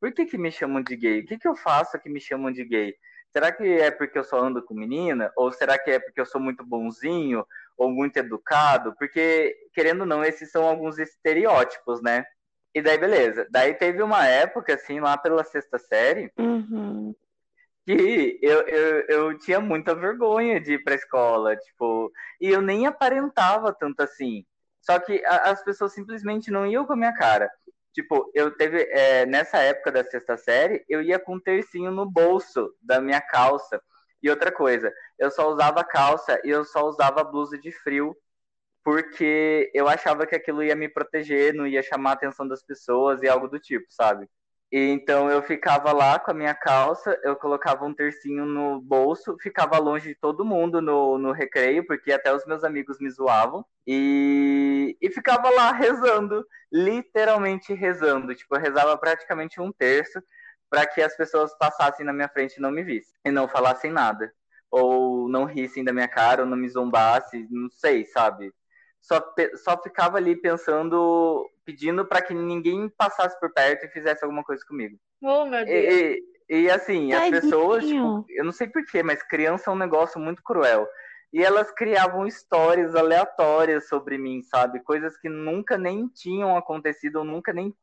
[SPEAKER 2] por que que me chamam de gay? O que que eu faço que me chamam de gay? Será que é porque eu só ando com menina? Ou será que é porque eu sou muito bonzinho? Ou muito educado? Porque, querendo ou não, esses são alguns estereótipos, né? E daí, beleza. Daí teve uma época, assim, lá pela sexta série,
[SPEAKER 1] Uhum.
[SPEAKER 2] que eu, eu, eu tinha muita vergonha de ir pra escola, tipo, e eu nem aparentava tanto assim. Só que a- as pessoas simplesmente não iam com a minha cara. Tipo, eu teve, é, nessa época da sexta série, eu ia com um tercinho no bolso da minha calça. E outra coisa, eu só usava calça e eu só usava blusa de frio, porque eu achava que aquilo ia me proteger, não ia chamar a atenção das pessoas e algo do tipo, sabe? Então eu ficava lá com a minha calça, eu colocava um tercinho no bolso, ficava longe de todo mundo no, no recreio, porque até os meus amigos me zoavam, e, e ficava lá rezando, literalmente rezando. Tipo, eu rezava praticamente um terço para que as pessoas passassem na minha frente e não me vissem, e não falassem nada, ou não rissem da minha cara, ou não me zombassem, não sei, sabe? Só, só ficava ali pensando, pedindo para que ninguém passasse por perto e fizesse alguma coisa comigo.
[SPEAKER 3] Oh, meu Deus.
[SPEAKER 2] E, e, e, assim, as
[SPEAKER 1] Tadinho.
[SPEAKER 2] pessoas, tipo, eu não sei porquê, mas criança é um negócio muito cruel. E elas criavam histórias aleatórias sobre mim, sabe? Coisas que nunca nem tinham acontecido, ou nunca nem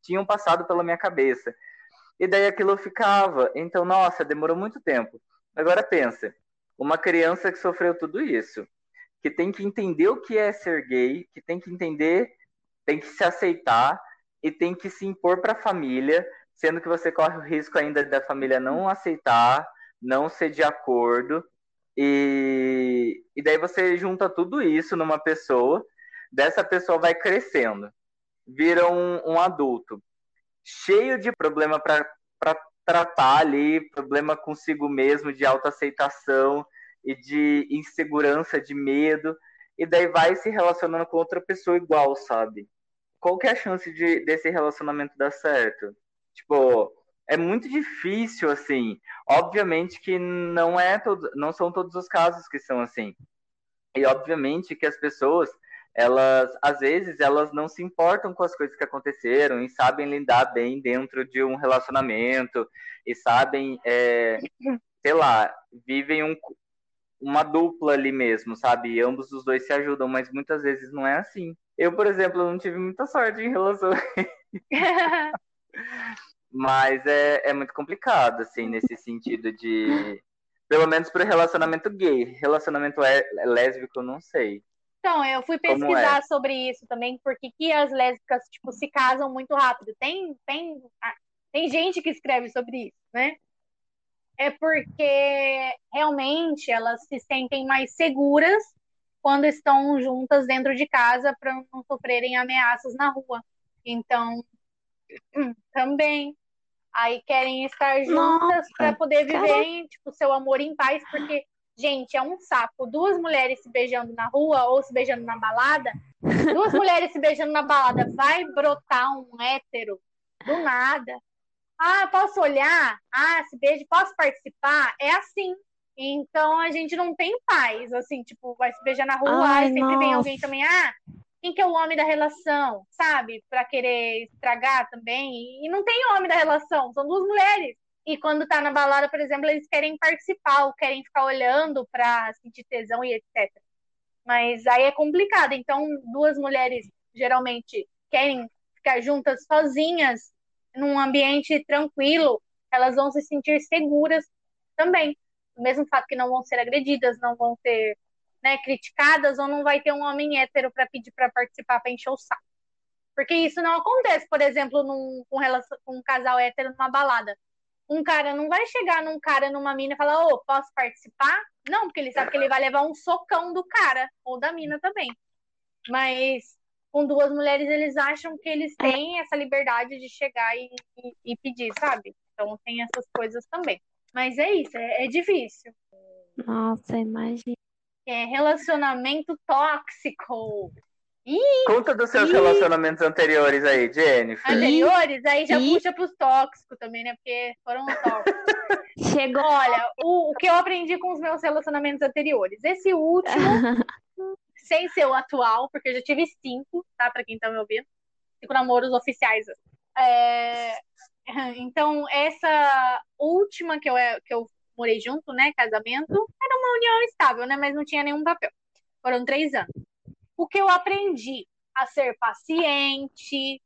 [SPEAKER 2] tinham passado pela minha cabeça. E daí aquilo ficava. Então, nossa, demorou muito tempo. Agora pensa, uma criança que sofreu tudo isso, que tem que entender o que é ser gay, que tem que entender, tem que se aceitar e tem que se impor para a família, sendo que você corre o risco ainda da família não aceitar, não ser de acordo. E, e daí você junta tudo isso numa pessoa, dessa pessoa vai crescendo, vira um, um adulto, cheio de problema para tratar ali, problema consigo mesmo, de autoaceitação e de insegurança, de medo, e daí vai se relacionando com outra pessoa igual, sabe? Qual que é a chance de, desse relacionamento dar certo? Tipo, é muito difícil, assim. Obviamente que não é todo, não são todos os casos que são assim. E obviamente que as pessoas, elas, às vezes, elas não se importam com as coisas que aconteceram e sabem lidar bem dentro de um relacionamento e sabem, é, sei lá, vivem um, uma dupla ali mesmo, sabe? E ambos os dois se ajudam, mas muitas vezes não é assim. Eu, por exemplo, não tive muita sorte em relação mas é, é muito complicado, assim, nesse sentido de. Pelo menos para relacionamento gay. Relacionamento é- lésbico, eu não sei.
[SPEAKER 3] Então, eu fui
[SPEAKER 2] Como
[SPEAKER 3] pesquisar sobre isso também, porque que as lésbicas, tipo, se casam muito rápido. Tem, tem, tem gente que escreve sobre isso, né? É porque realmente elas se sentem mais seguras quando estão juntas dentro de casa para não sofrerem ameaças na rua. Então, hum, também. Aí querem estar juntas para poder viver, tipo, seu amor em paz, porque Gente, é um saco. Duas mulheres se beijando na rua ou se beijando na balada. Duas mulheres se beijando na balada. Vai brotar um hétero do nada. Ah, posso olhar? Ah, se beijo, posso participar? É assim. Então a gente não tem paz. Assim, tipo, vai se beijar na rua,
[SPEAKER 1] Ai,
[SPEAKER 3] aí sempre vem
[SPEAKER 1] nossa.
[SPEAKER 3] alguém também. Ah, quem que é o homem da relação? Sabe? Pra querer estragar também. E não tem homem da relação, são duas mulheres. E quando tá na balada, por exemplo, eles querem participar, querem ficar olhando pra sentir tesão e etc. Mas aí é complicado. Então, duas mulheres geralmente querem ficar juntas sozinhas, num ambiente tranquilo, elas vão se sentir seguras também. Mesmo fato que não vão ser agredidas, não vão ser né, criticadas, ou não vai ter um homem hétero para pedir para participar, para encher o saco. Porque isso não acontece, por exemplo, num, com, relação, com um casal hétero numa balada. Um cara não vai chegar num cara, numa mina e falar, ô, oh, posso participar? Não, porque ele sabe que ele vai levar um socão do cara, ou da mina também. Mas com duas mulheres, eles acham que eles têm essa liberdade de chegar e, e, e pedir, sabe? Então tem essas coisas também. Mas é isso, é, é difícil.
[SPEAKER 1] Nossa, imagina.
[SPEAKER 3] É relacionamento tóxico. Ih,
[SPEAKER 2] Conta dos seus ih. relacionamentos anteriores aí, Jennifer.
[SPEAKER 3] Anteriores? Aí já ih. puxa pros tóxicos também, né? Porque foram tóxicos. Chegou. Olha, o, o que eu aprendi com os meus relacionamentos anteriores. Esse último, sem ser o atual, porque eu já tive cinco, tá? Pra quem tá me ouvindo. Cinco namoros oficiais. É... Então, essa última que eu, que eu morei junto, né? Casamento, era uma união estável, né? Mas não tinha nenhum papel. Foram três anos o que eu aprendi a ser paciente,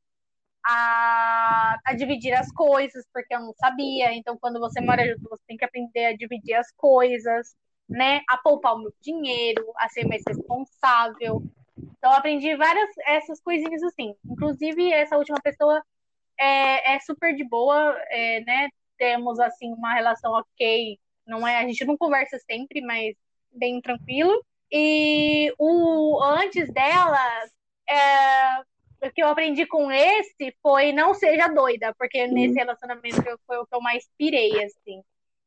[SPEAKER 3] a, a, dividir as coisas, porque eu não sabia. Então, quando você mora junto, você tem que aprender a dividir as coisas, né? A poupar o meu dinheiro, a ser mais responsável. Então, aprendi várias essas coisinhas assim. Inclusive, essa última pessoa é, é super de boa, é, né? Temos assim uma relação ok. Não é, a gente não conversa sempre, mas bem tranquilo. E o antes dela, é, o que eu aprendi com esse foi não seja doida, porque nesse relacionamento foi o que eu mais pirei, assim.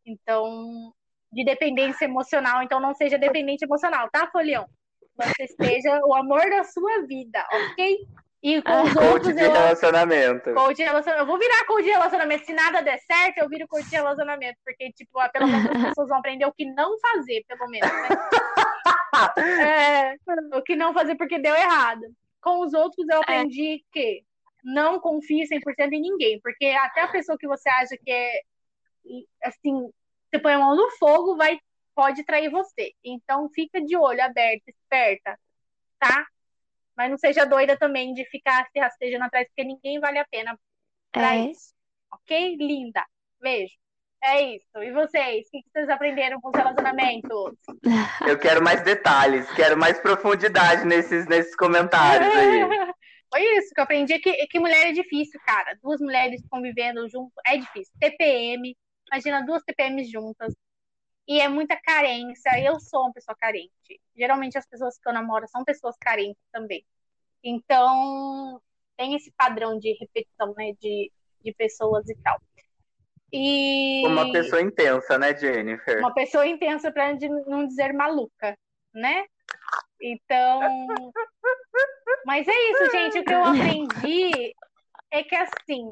[SPEAKER 3] Então, de dependência emocional, então não seja dependente emocional, tá, Folião? Você seja o amor da sua vida, ok?
[SPEAKER 2] E com ah, os coach outros, de eu... relacionamento.
[SPEAKER 3] Coach de relacionamento. Eu vou virar coach de relacionamento. Se nada der certo, eu viro coach de relacionamento. Porque, tipo, pelo menos as pessoas vão aprender o que não fazer, pelo menos, né? é, o que não fazer porque deu errado. Com os outros, eu é. aprendi é. que não confie 100% em ninguém. Porque até a pessoa que você acha que é, assim, você põe a mão no fogo, vai, pode trair você. Então, fica de olho aberto, esperta, tá? Mas não seja doida também de ficar se rastejando atrás, porque ninguém vale a pena pra é. isso. Ok? Linda. Beijo. É isso. E vocês? O que vocês aprenderam com os relacionamentos?
[SPEAKER 2] Eu quero mais detalhes, quero mais profundidade nesses, nesses comentários aí.
[SPEAKER 3] Foi isso que eu aprendi, que, que mulher é difícil, cara. Duas mulheres convivendo junto é difícil. TPM, imagina duas TPMs juntas. E é muita carência. Eu sou uma pessoa carente. Geralmente as pessoas que eu namoro são pessoas carentes também. Então, tem esse padrão de repetição, né, de, de pessoas e tal. E...
[SPEAKER 2] Uma pessoa intensa, né, Jennifer?
[SPEAKER 3] Uma pessoa intensa, para não dizer maluca, né? Então. Mas é isso, gente. O que eu aprendi é que assim,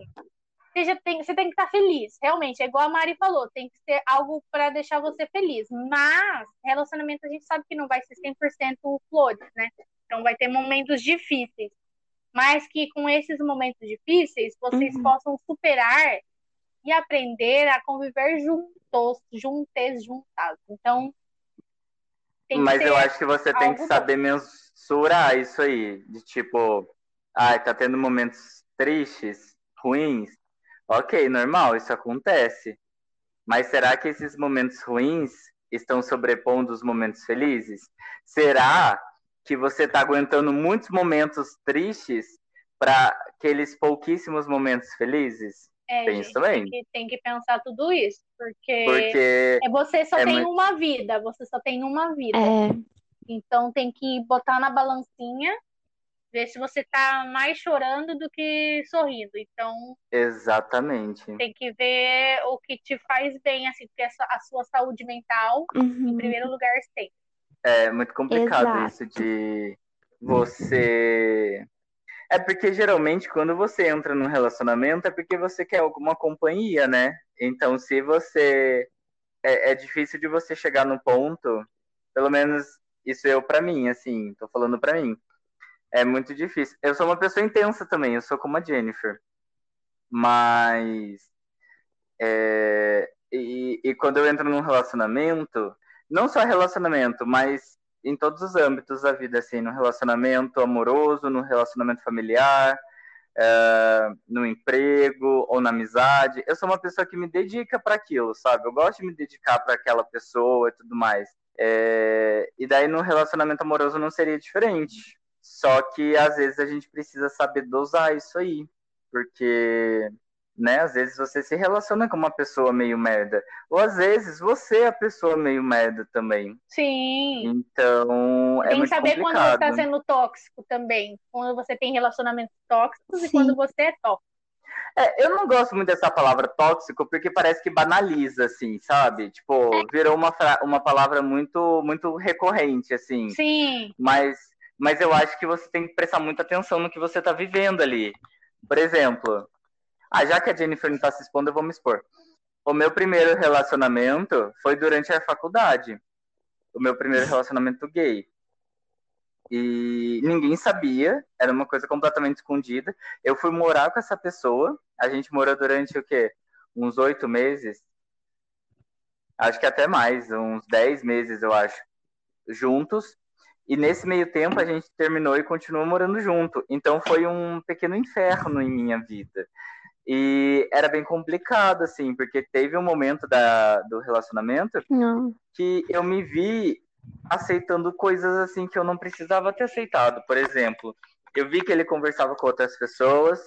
[SPEAKER 3] você, já tem, você tem que estar feliz. Realmente, é igual a Mari falou, tem que ser algo para deixar você feliz. Mas relacionamento a gente sabe que não vai ser 100% flores, né? Então vai ter momentos difíceis. Mas que com esses momentos difíceis vocês uhum. possam superar e aprender a conviver juntos, juntos, juntas. Então.
[SPEAKER 2] Mas eu acho que você tem que saber bom. mensurar isso aí. De tipo, ai, tá tendo momentos tristes, ruins. Ok, normal, isso acontece. Mas será que esses momentos ruins estão sobrepondo os momentos felizes? Será que você está aguentando muitos momentos tristes para aqueles pouquíssimos momentos felizes?
[SPEAKER 3] É, tem isso também. Tem que, tem que, pensar tudo isso, porque, porque é, você só é tem muito... uma vida, você só tem uma vida. É. Então tem que botar na balancinha, ver se você tá mais chorando do que sorrindo. Então.
[SPEAKER 2] Exatamente.
[SPEAKER 3] Tem que ver o que te faz bem, assim, porque a sua saúde mental, uhum. em primeiro lugar, tem.
[SPEAKER 2] É muito complicado Exato. isso de você é porque geralmente quando você entra num relacionamento é porque você quer alguma companhia, né? Então, se você. É, é difícil de você chegar no ponto, pelo menos isso eu para mim, assim, tô falando para mim. É muito difícil. Eu sou uma pessoa intensa também, eu sou como a Jennifer. Mas. É, e, e quando eu entro num relacionamento, não só relacionamento, mas em todos os âmbitos da vida, assim, no relacionamento amoroso, no relacionamento familiar, uh, no emprego ou na amizade. Eu sou uma pessoa que me dedica para aquilo, sabe? Eu gosto de me dedicar para aquela pessoa e tudo mais. É... E daí no relacionamento amoroso não seria diferente. Só que às vezes a gente precisa saber dosar isso aí, porque né? Às vezes você se relaciona com uma pessoa meio merda, ou às vezes você é a pessoa meio merda também.
[SPEAKER 3] Sim.
[SPEAKER 2] Então, é
[SPEAKER 3] tem que
[SPEAKER 2] muito
[SPEAKER 3] saber quando você
[SPEAKER 2] complicado.
[SPEAKER 3] está sendo tóxico também. Quando você tem relacionamentos tóxicos e
[SPEAKER 1] Sim.
[SPEAKER 3] quando você é tóxico.
[SPEAKER 2] É, eu não gosto muito dessa palavra tóxico, porque parece que banaliza, assim, sabe? Tipo, virou uma, fra- uma palavra muito, muito recorrente, assim.
[SPEAKER 3] Sim.
[SPEAKER 2] Mas, mas eu acho que você tem que prestar muita atenção no que você tá vivendo ali. Por exemplo, ah, já que a Jennifer não tá se expondo, eu vou me expor. O meu primeiro relacionamento foi durante a faculdade. O meu primeiro relacionamento gay. E ninguém sabia, era uma coisa completamente escondida. Eu fui morar com essa pessoa, a gente morou durante o quê? Uns oito meses? Acho que até mais, uns dez meses, eu acho, juntos. E nesse meio tempo a gente terminou e continuou morando junto. Então foi um pequeno inferno em minha vida. E era bem complicado, assim, porque teve um momento da, do relacionamento
[SPEAKER 1] Não.
[SPEAKER 2] que eu me vi aceitando coisas assim que eu não precisava ter aceitado. Por exemplo, eu vi que ele conversava com outras pessoas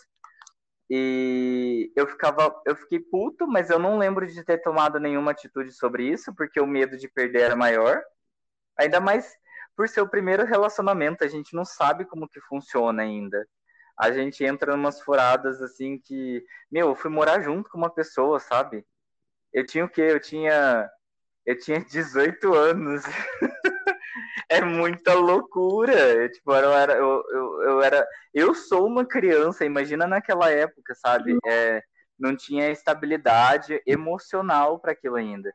[SPEAKER 2] e eu ficava, eu fiquei puto, mas eu não lembro de ter tomado nenhuma atitude sobre isso, porque o medo de perder era maior. Ainda mais por ser o primeiro relacionamento, a gente não sabe como que funciona ainda. A gente entra em umas furadas assim que, meu, eu fui morar junto com uma pessoa, sabe? Eu tinha o quê? Eu tinha eu tinha 18 anos. é muita loucura. Eu, tipo, eu era, eu, eu, eu era. Eu sou uma criança, imagina naquela época, sabe? É, não tinha estabilidade emocional para aquilo ainda.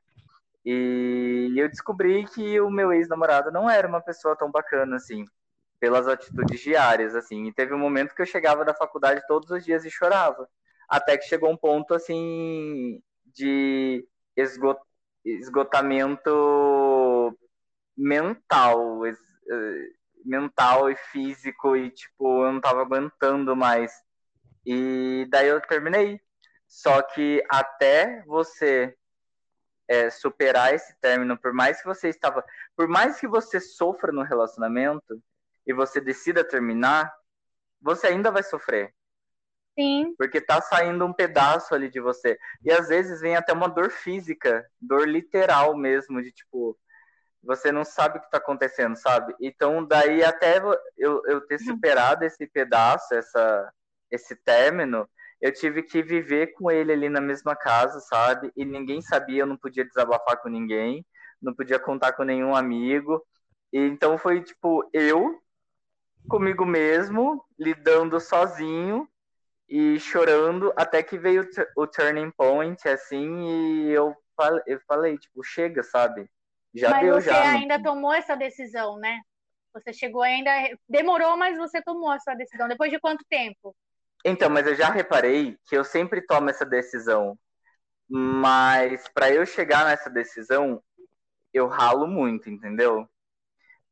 [SPEAKER 2] E eu descobri que o meu ex-namorado não era uma pessoa tão bacana assim, pelas atitudes diárias, assim. E teve um momento que eu chegava da faculdade todos os dias e chorava. Até que chegou um ponto, assim, de esgotar esgotamento mental, es- eh, mental e físico, e tipo, eu não tava aguentando mais. E daí eu terminei. Só que até você eh, superar esse término, por mais que você estava. Por mais que você sofra no relacionamento e você decida terminar, você ainda vai sofrer
[SPEAKER 3] Sim.
[SPEAKER 2] porque tá saindo um pedaço ali de você. E às vezes vem até uma dor física, dor literal mesmo, de tipo, você não sabe o que tá acontecendo, sabe? Então, daí até eu, eu ter superado esse pedaço, essa, esse término, eu tive que viver com ele ali na mesma casa, sabe? E ninguém sabia, eu não podia desabafar com ninguém, não podia contar com nenhum amigo. E então foi tipo, eu comigo mesmo, lidando sozinho, e chorando até que veio o tu- o turning point, assim, e eu falei, eu falei tipo, chega, sabe? Já
[SPEAKER 3] mas
[SPEAKER 2] deu,
[SPEAKER 3] você
[SPEAKER 2] já. não-
[SPEAKER 3] ainda tomou essa decisão, né? Você chegou ainda. Demorou, mas você tomou essa decisão. Depois de quanto tempo?
[SPEAKER 2] Então, mas eu já reparei que eu sempre tomo essa decisão, mas para eu chegar nessa decisão, eu ralo muito, entendeu?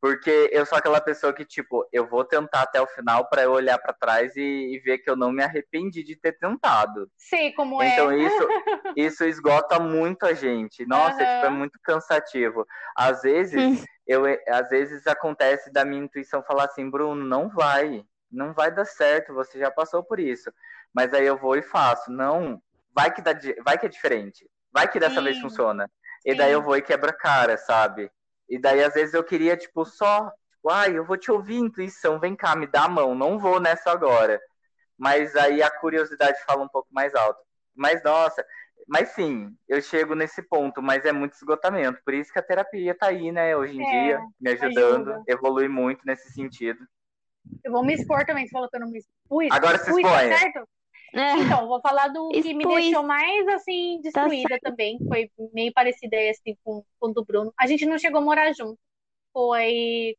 [SPEAKER 2] Porque eu sou aquela pessoa que, tipo, eu vou tentar até o final para eu olhar para trás e, e ver que eu não me arrependi de ter tentado.
[SPEAKER 3] Sei como
[SPEAKER 2] Então
[SPEAKER 3] é.
[SPEAKER 2] isso, isso esgota muito a gente. Nossa,
[SPEAKER 3] Aham.
[SPEAKER 2] tipo, é muito cansativo. Às vezes,
[SPEAKER 1] Hum.
[SPEAKER 2] eu, às vezes acontece da minha intuição falar assim, Bruno, não vai, não vai dar certo, você já passou por isso. Mas aí eu vou e faço. Não, vai que, dá, vai que é diferente. Vai que dessa vez
[SPEAKER 3] Sim.
[SPEAKER 2] funciona. E
[SPEAKER 3] Sim.
[SPEAKER 2] daí eu vou e quebra a cara, sabe? E daí às vezes eu queria, tipo, só, tipo, ai, eu vou te ouvir, intuição, vem cá, me dá a mão, não vou nessa agora. Mas aí a curiosidade fala um pouco mais alto. Mas nossa, mas sim, eu chego nesse ponto, mas é muito esgotamento. Por isso que a terapia tá aí, né, hoje em
[SPEAKER 3] É,
[SPEAKER 2] dia, me ajudando,
[SPEAKER 3] ajuda.
[SPEAKER 2] evolui muito nesse sentido.
[SPEAKER 3] Eu vou me expor também. Você falou que eu não me expus.
[SPEAKER 2] Agora se
[SPEAKER 3] Expus, tá
[SPEAKER 2] exponha.
[SPEAKER 3] certo?
[SPEAKER 1] É,
[SPEAKER 3] Então, vou falar do que me
[SPEAKER 1] Expus.
[SPEAKER 3] deixou mais, assim, destruída também. Foi meio parecida, assim, com, com o do Bruno. A gente não chegou a morar junto. Foi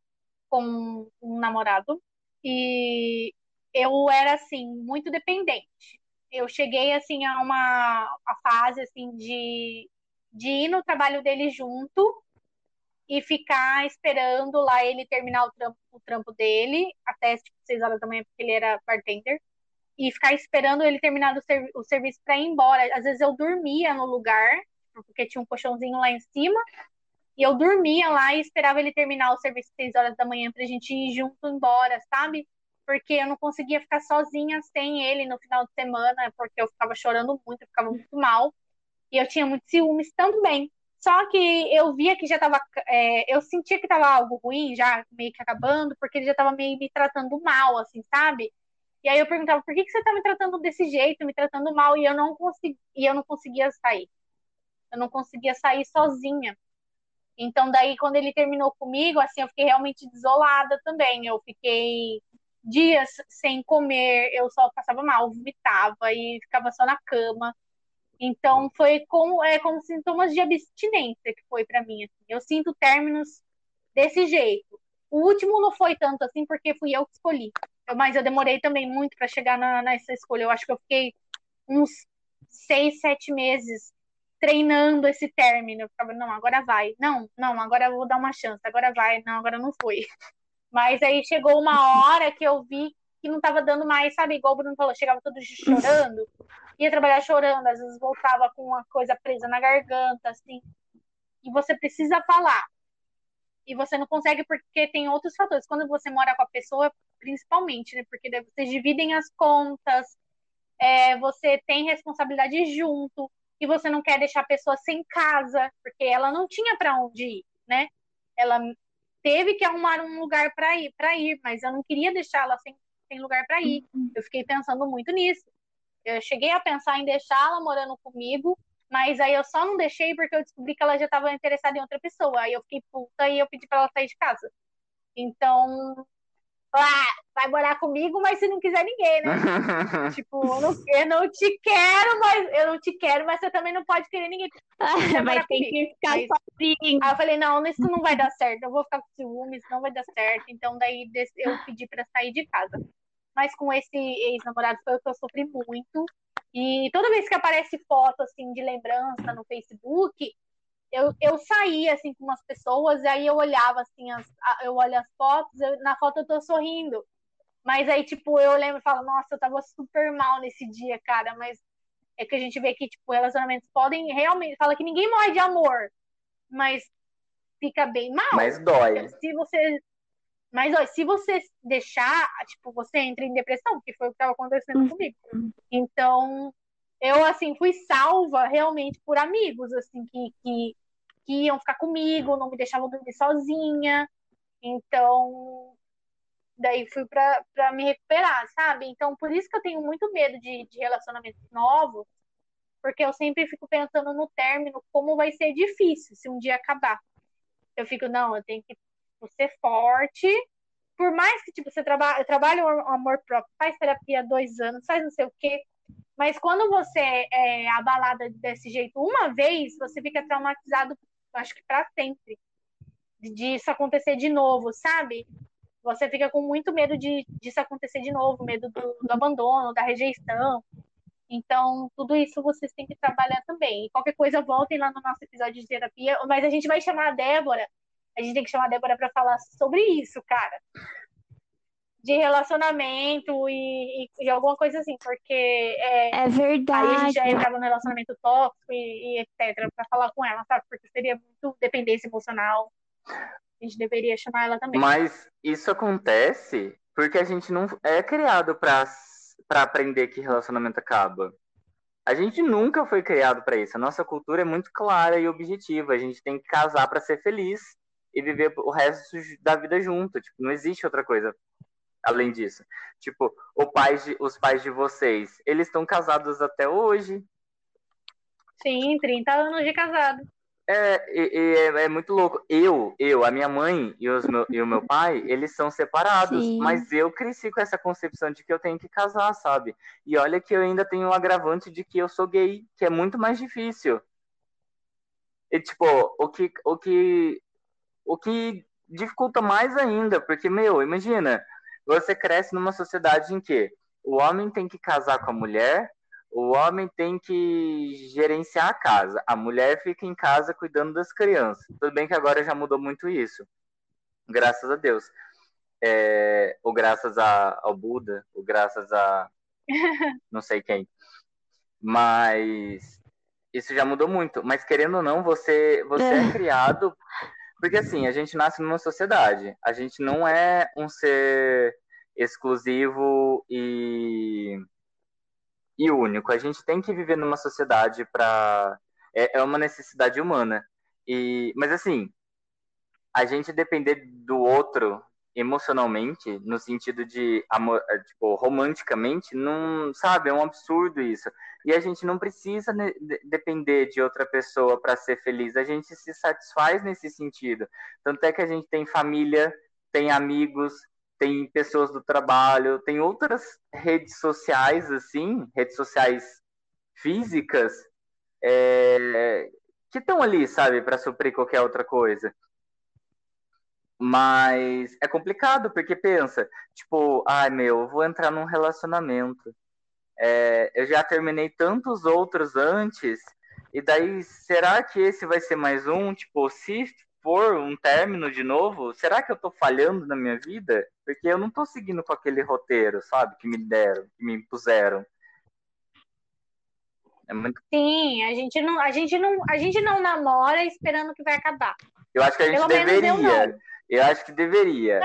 [SPEAKER 3] com um namorado. E eu era, assim, muito dependente. Eu cheguei, assim, a uma a fase, assim, de, de ir no trabalho dele junto e ficar esperando lá ele terminar o trampo, o trampo dele até tipo, 6 horas da manhã, porque ele era bartender e ficar esperando ele terminar o, servi o serviço para ir embora. Às vezes eu dormia no lugar, porque tinha um colchãozinho lá em cima, e eu dormia lá e esperava ele terminar o serviço às 6 horas da manhã pra gente ir junto embora, sabe? porque eu não conseguia ficar sozinha sem ele no final de semana, porque eu ficava chorando muito, eu ficava muito mal, e eu tinha muitos ciúmes também. Só que eu via que já tava. É, eu sentia que tava algo ruim, já meio que acabando, porque ele já tava meio me tratando mal, assim, sabe? E aí eu perguntava, por que, que você tá me tratando desse jeito, me tratando mal? E eu não consegui, e eu não conseguia sair. Eu não conseguia sair sozinha. Então, daí, quando ele terminou comigo, assim, eu fiquei realmente desolada também. Eu fiquei dias sem comer, eu só passava mal, vomitava e ficava só na cama. Então foi como é como sintomas de abstinência que foi para mim. Assim. Eu sinto términos desse jeito. O último não foi tanto assim porque fui eu que escolhi. Eu, mas eu demorei também muito para chegar na, nessa escolha. Eu acho que eu fiquei uns seis, sete meses treinando esse término. Eu ficava, não, agora vai. Não, não, agora eu vou dar uma chance. Agora vai. Não, agora não foi. Mas aí chegou uma hora que eu vi que não estava dando mais, sabe? Igual o Bruno falou, chegava todo chorando, ia trabalhar chorando, às vezes voltava com uma coisa presa na garganta, assim. E você precisa falar. E você não consegue porque tem outros fatores. Quando você mora com a pessoa, principalmente, né? Porque vocês dividem as contas, é, você tem responsabilidade junto, e você não quer deixar a pessoa sem casa, porque ela não tinha para onde ir, né? Ela teve que arrumar um lugar para ir, para ir, mas eu não queria deixá-la sem, sem lugar para ir. Uhum. Eu fiquei pensando muito nisso. Eu cheguei a pensar em deixá-la morando comigo, mas aí eu só não deixei porque eu descobri que ela já estava interessada em outra pessoa. Aí eu fiquei puta e eu pedi para ela sair de casa. Então, ah, vai morar comigo, mas se não quiser ninguém, né? tipo, eu não, eu não, te quero, mas eu não te quero, mas você também não pode querer ninguém.
[SPEAKER 1] vai ter que ficar mas... sozinho.
[SPEAKER 3] Aí eu falei, não, isso não vai dar certo, eu vou ficar com ciúmes, não vai dar certo. Então daí eu pedi para sair de casa. Mas com esse ex-namorado foi o que eu sofri muito. E toda vez que aparece foto assim de lembrança no Facebook, eu, eu saía assim com umas pessoas, e aí eu olhava assim, as, eu olho as fotos, eu, na foto eu tô sorrindo. Mas aí, tipo, eu lembro e falo, nossa, eu tava super mal nesse dia, cara, mas é que a gente vê que, tipo, relacionamentos podem realmente. Fala que ninguém morre de amor, mas fica bem mal.
[SPEAKER 2] Mas dói.
[SPEAKER 3] Se você. Mas ó, se você deixar, tipo, você entra em depressão, que foi o que estava acontecendo uhum. comigo. Então, eu assim fui salva realmente por amigos assim que, que, que iam ficar comigo, não me deixavam dormir sozinha. Então, daí fui para me recuperar, sabe? Então, por isso que eu tenho muito medo de, de relacionamentos novos, porque eu sempre fico pensando no término, como vai ser difícil se um dia acabar. Eu fico, não, eu tenho que ser forte, por mais que tipo, você trabalha, eu trabalho o amor próprio, faz terapia dois anos, faz não sei o quê, mas quando você é abalada desse jeito uma vez, você fica traumatizado, acho que para sempre, disso acontecer de novo, sabe? Você fica com muito medo de disso acontecer de novo, medo do, do abandono, da rejeição. Então, tudo isso vocês têm que trabalhar também. E qualquer coisa, voltem lá no nosso episódio de terapia. Mas a gente vai chamar a Débora. A gente tem que chamar a Débora para falar sobre isso, cara de relacionamento e, e, alguma coisa assim, porque
[SPEAKER 1] é, é verdade.
[SPEAKER 3] Aí a gente já entrava no relacionamento tóxico e, e etc, para falar com ela, sabe? Porque seria muito dependência emocional. A gente deveria chamar ela também.
[SPEAKER 2] Mas isso acontece porque a gente não é criado para para aprender que relacionamento acaba. A gente nunca foi criado para isso. A nossa cultura é muito clara e objetiva. A gente tem que casar para ser feliz e viver o resto da vida junto. Tipo, não existe outra coisa além disso. Tipo, pai de, os pais de vocês, eles estão casados até hoje.
[SPEAKER 3] Sim, 30 anos de casado.
[SPEAKER 2] É, é, é, muito louco. Eu, eu, a minha mãe e, meu, e o meu pai, eles são separados, Sim. mas eu cresci com essa concepção de que eu tenho que casar, sabe? E olha que eu ainda tenho um agravante de que eu sou gay, que é muito mais difícil. E, tipo, o que, o que, o que dificulta mais ainda, porque, meu, imagina, você cresce numa sociedade em que o homem tem que casar com a mulher, o homem tem que gerenciar a casa, a mulher fica em casa cuidando das crianças. Tudo bem que agora já mudou muito isso, graças a Deus. É, ou graças a, ao Buda, ou graças a não sei quem. Mas isso já mudou muito. Mas querendo ou não, você, você é criado porque assim, a gente nasce numa sociedade. A gente não é um ser exclusivo e, e único. A gente tem que viver numa sociedade para. É, é uma necessidade humana. E, mas assim, a gente depender do outro emocionalmente, no sentido de amor, é, tipo, romanticamente, não, sabe, é um absurdo isso. E a gente não precisa depender de outra pessoa para ser feliz. A gente se satisfaz nesse sentido. Tanto é que a gente tem família, tem amigos, tem pessoas do trabalho, tem outras redes sociais assim, redes sociais físicas é, que estão ali, sabe, para suprir qualquer outra coisa. Mas é complicado, porque pensa, tipo, ai meu, eu vou entrar num relacionamento. É, eu já terminei tantos outros antes, e daí, será que esse vai ser mais um? Tipo, se for um término de novo, será que eu tô falhando na minha vida? Porque eu não tô seguindo com aquele roteiro, sabe, que me deram, que me impuseram.
[SPEAKER 3] É muito... Sim, a gente não, a gente não, a gente não namora esperando que vai acabar.
[SPEAKER 2] Eu acho que a gente Pelo deveria. Eu acho que deveria.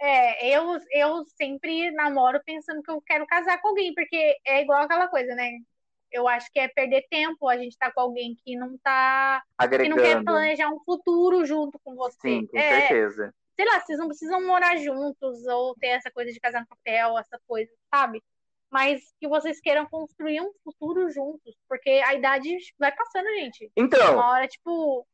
[SPEAKER 3] É, eu, eu sempre namoro pensando que eu quero casar com alguém, porque é igual aquela coisa, né? Eu acho que é perder tempo a gente tá com alguém que não tá.
[SPEAKER 2] Agregando.
[SPEAKER 3] Que não quer planejar um futuro junto com você.
[SPEAKER 2] Sim, com é, certeza.
[SPEAKER 3] Sei lá, vocês não precisam morar juntos ou ter essa coisa de casar no papel, essa coisa, sabe? Mas que vocês queiram construir um futuro juntos, porque a idade vai passando, gente.
[SPEAKER 2] Então.
[SPEAKER 3] Uma hora, tipo.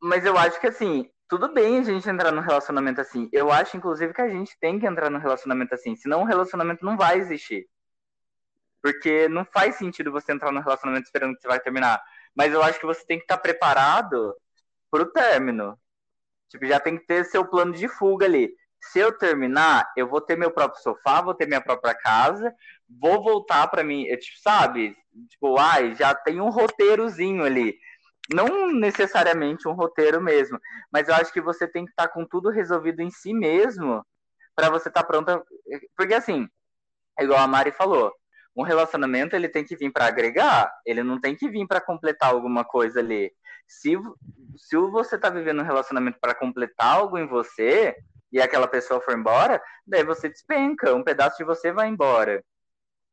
[SPEAKER 2] Mas eu acho que assim, tudo bem a gente entrar num relacionamento assim. Eu acho, inclusive, que a gente tem que entrar num relacionamento assim. Senão o relacionamento não vai existir. Porque não faz sentido você entrar num relacionamento esperando que você vai terminar. Mas eu acho que você tem que estar preparado pro término. Tipo, já tem que ter seu plano de fuga ali. Se eu terminar, eu vou ter meu próprio sofá, vou ter minha própria casa, vou voltar para mim, tipo, sabe? Tipo, ai, já tem um roteirozinho ali não necessariamente um roteiro mesmo, mas eu acho que você tem que estar tá com tudo resolvido em si mesmo para você estar tá pronta, porque assim, igual a Mari falou, um relacionamento ele tem que vir para agregar, ele não tem que vir para completar alguma coisa ali. Se, se você tá vivendo um relacionamento para completar algo em você e aquela pessoa for embora, daí você despenca, um pedaço de você vai embora.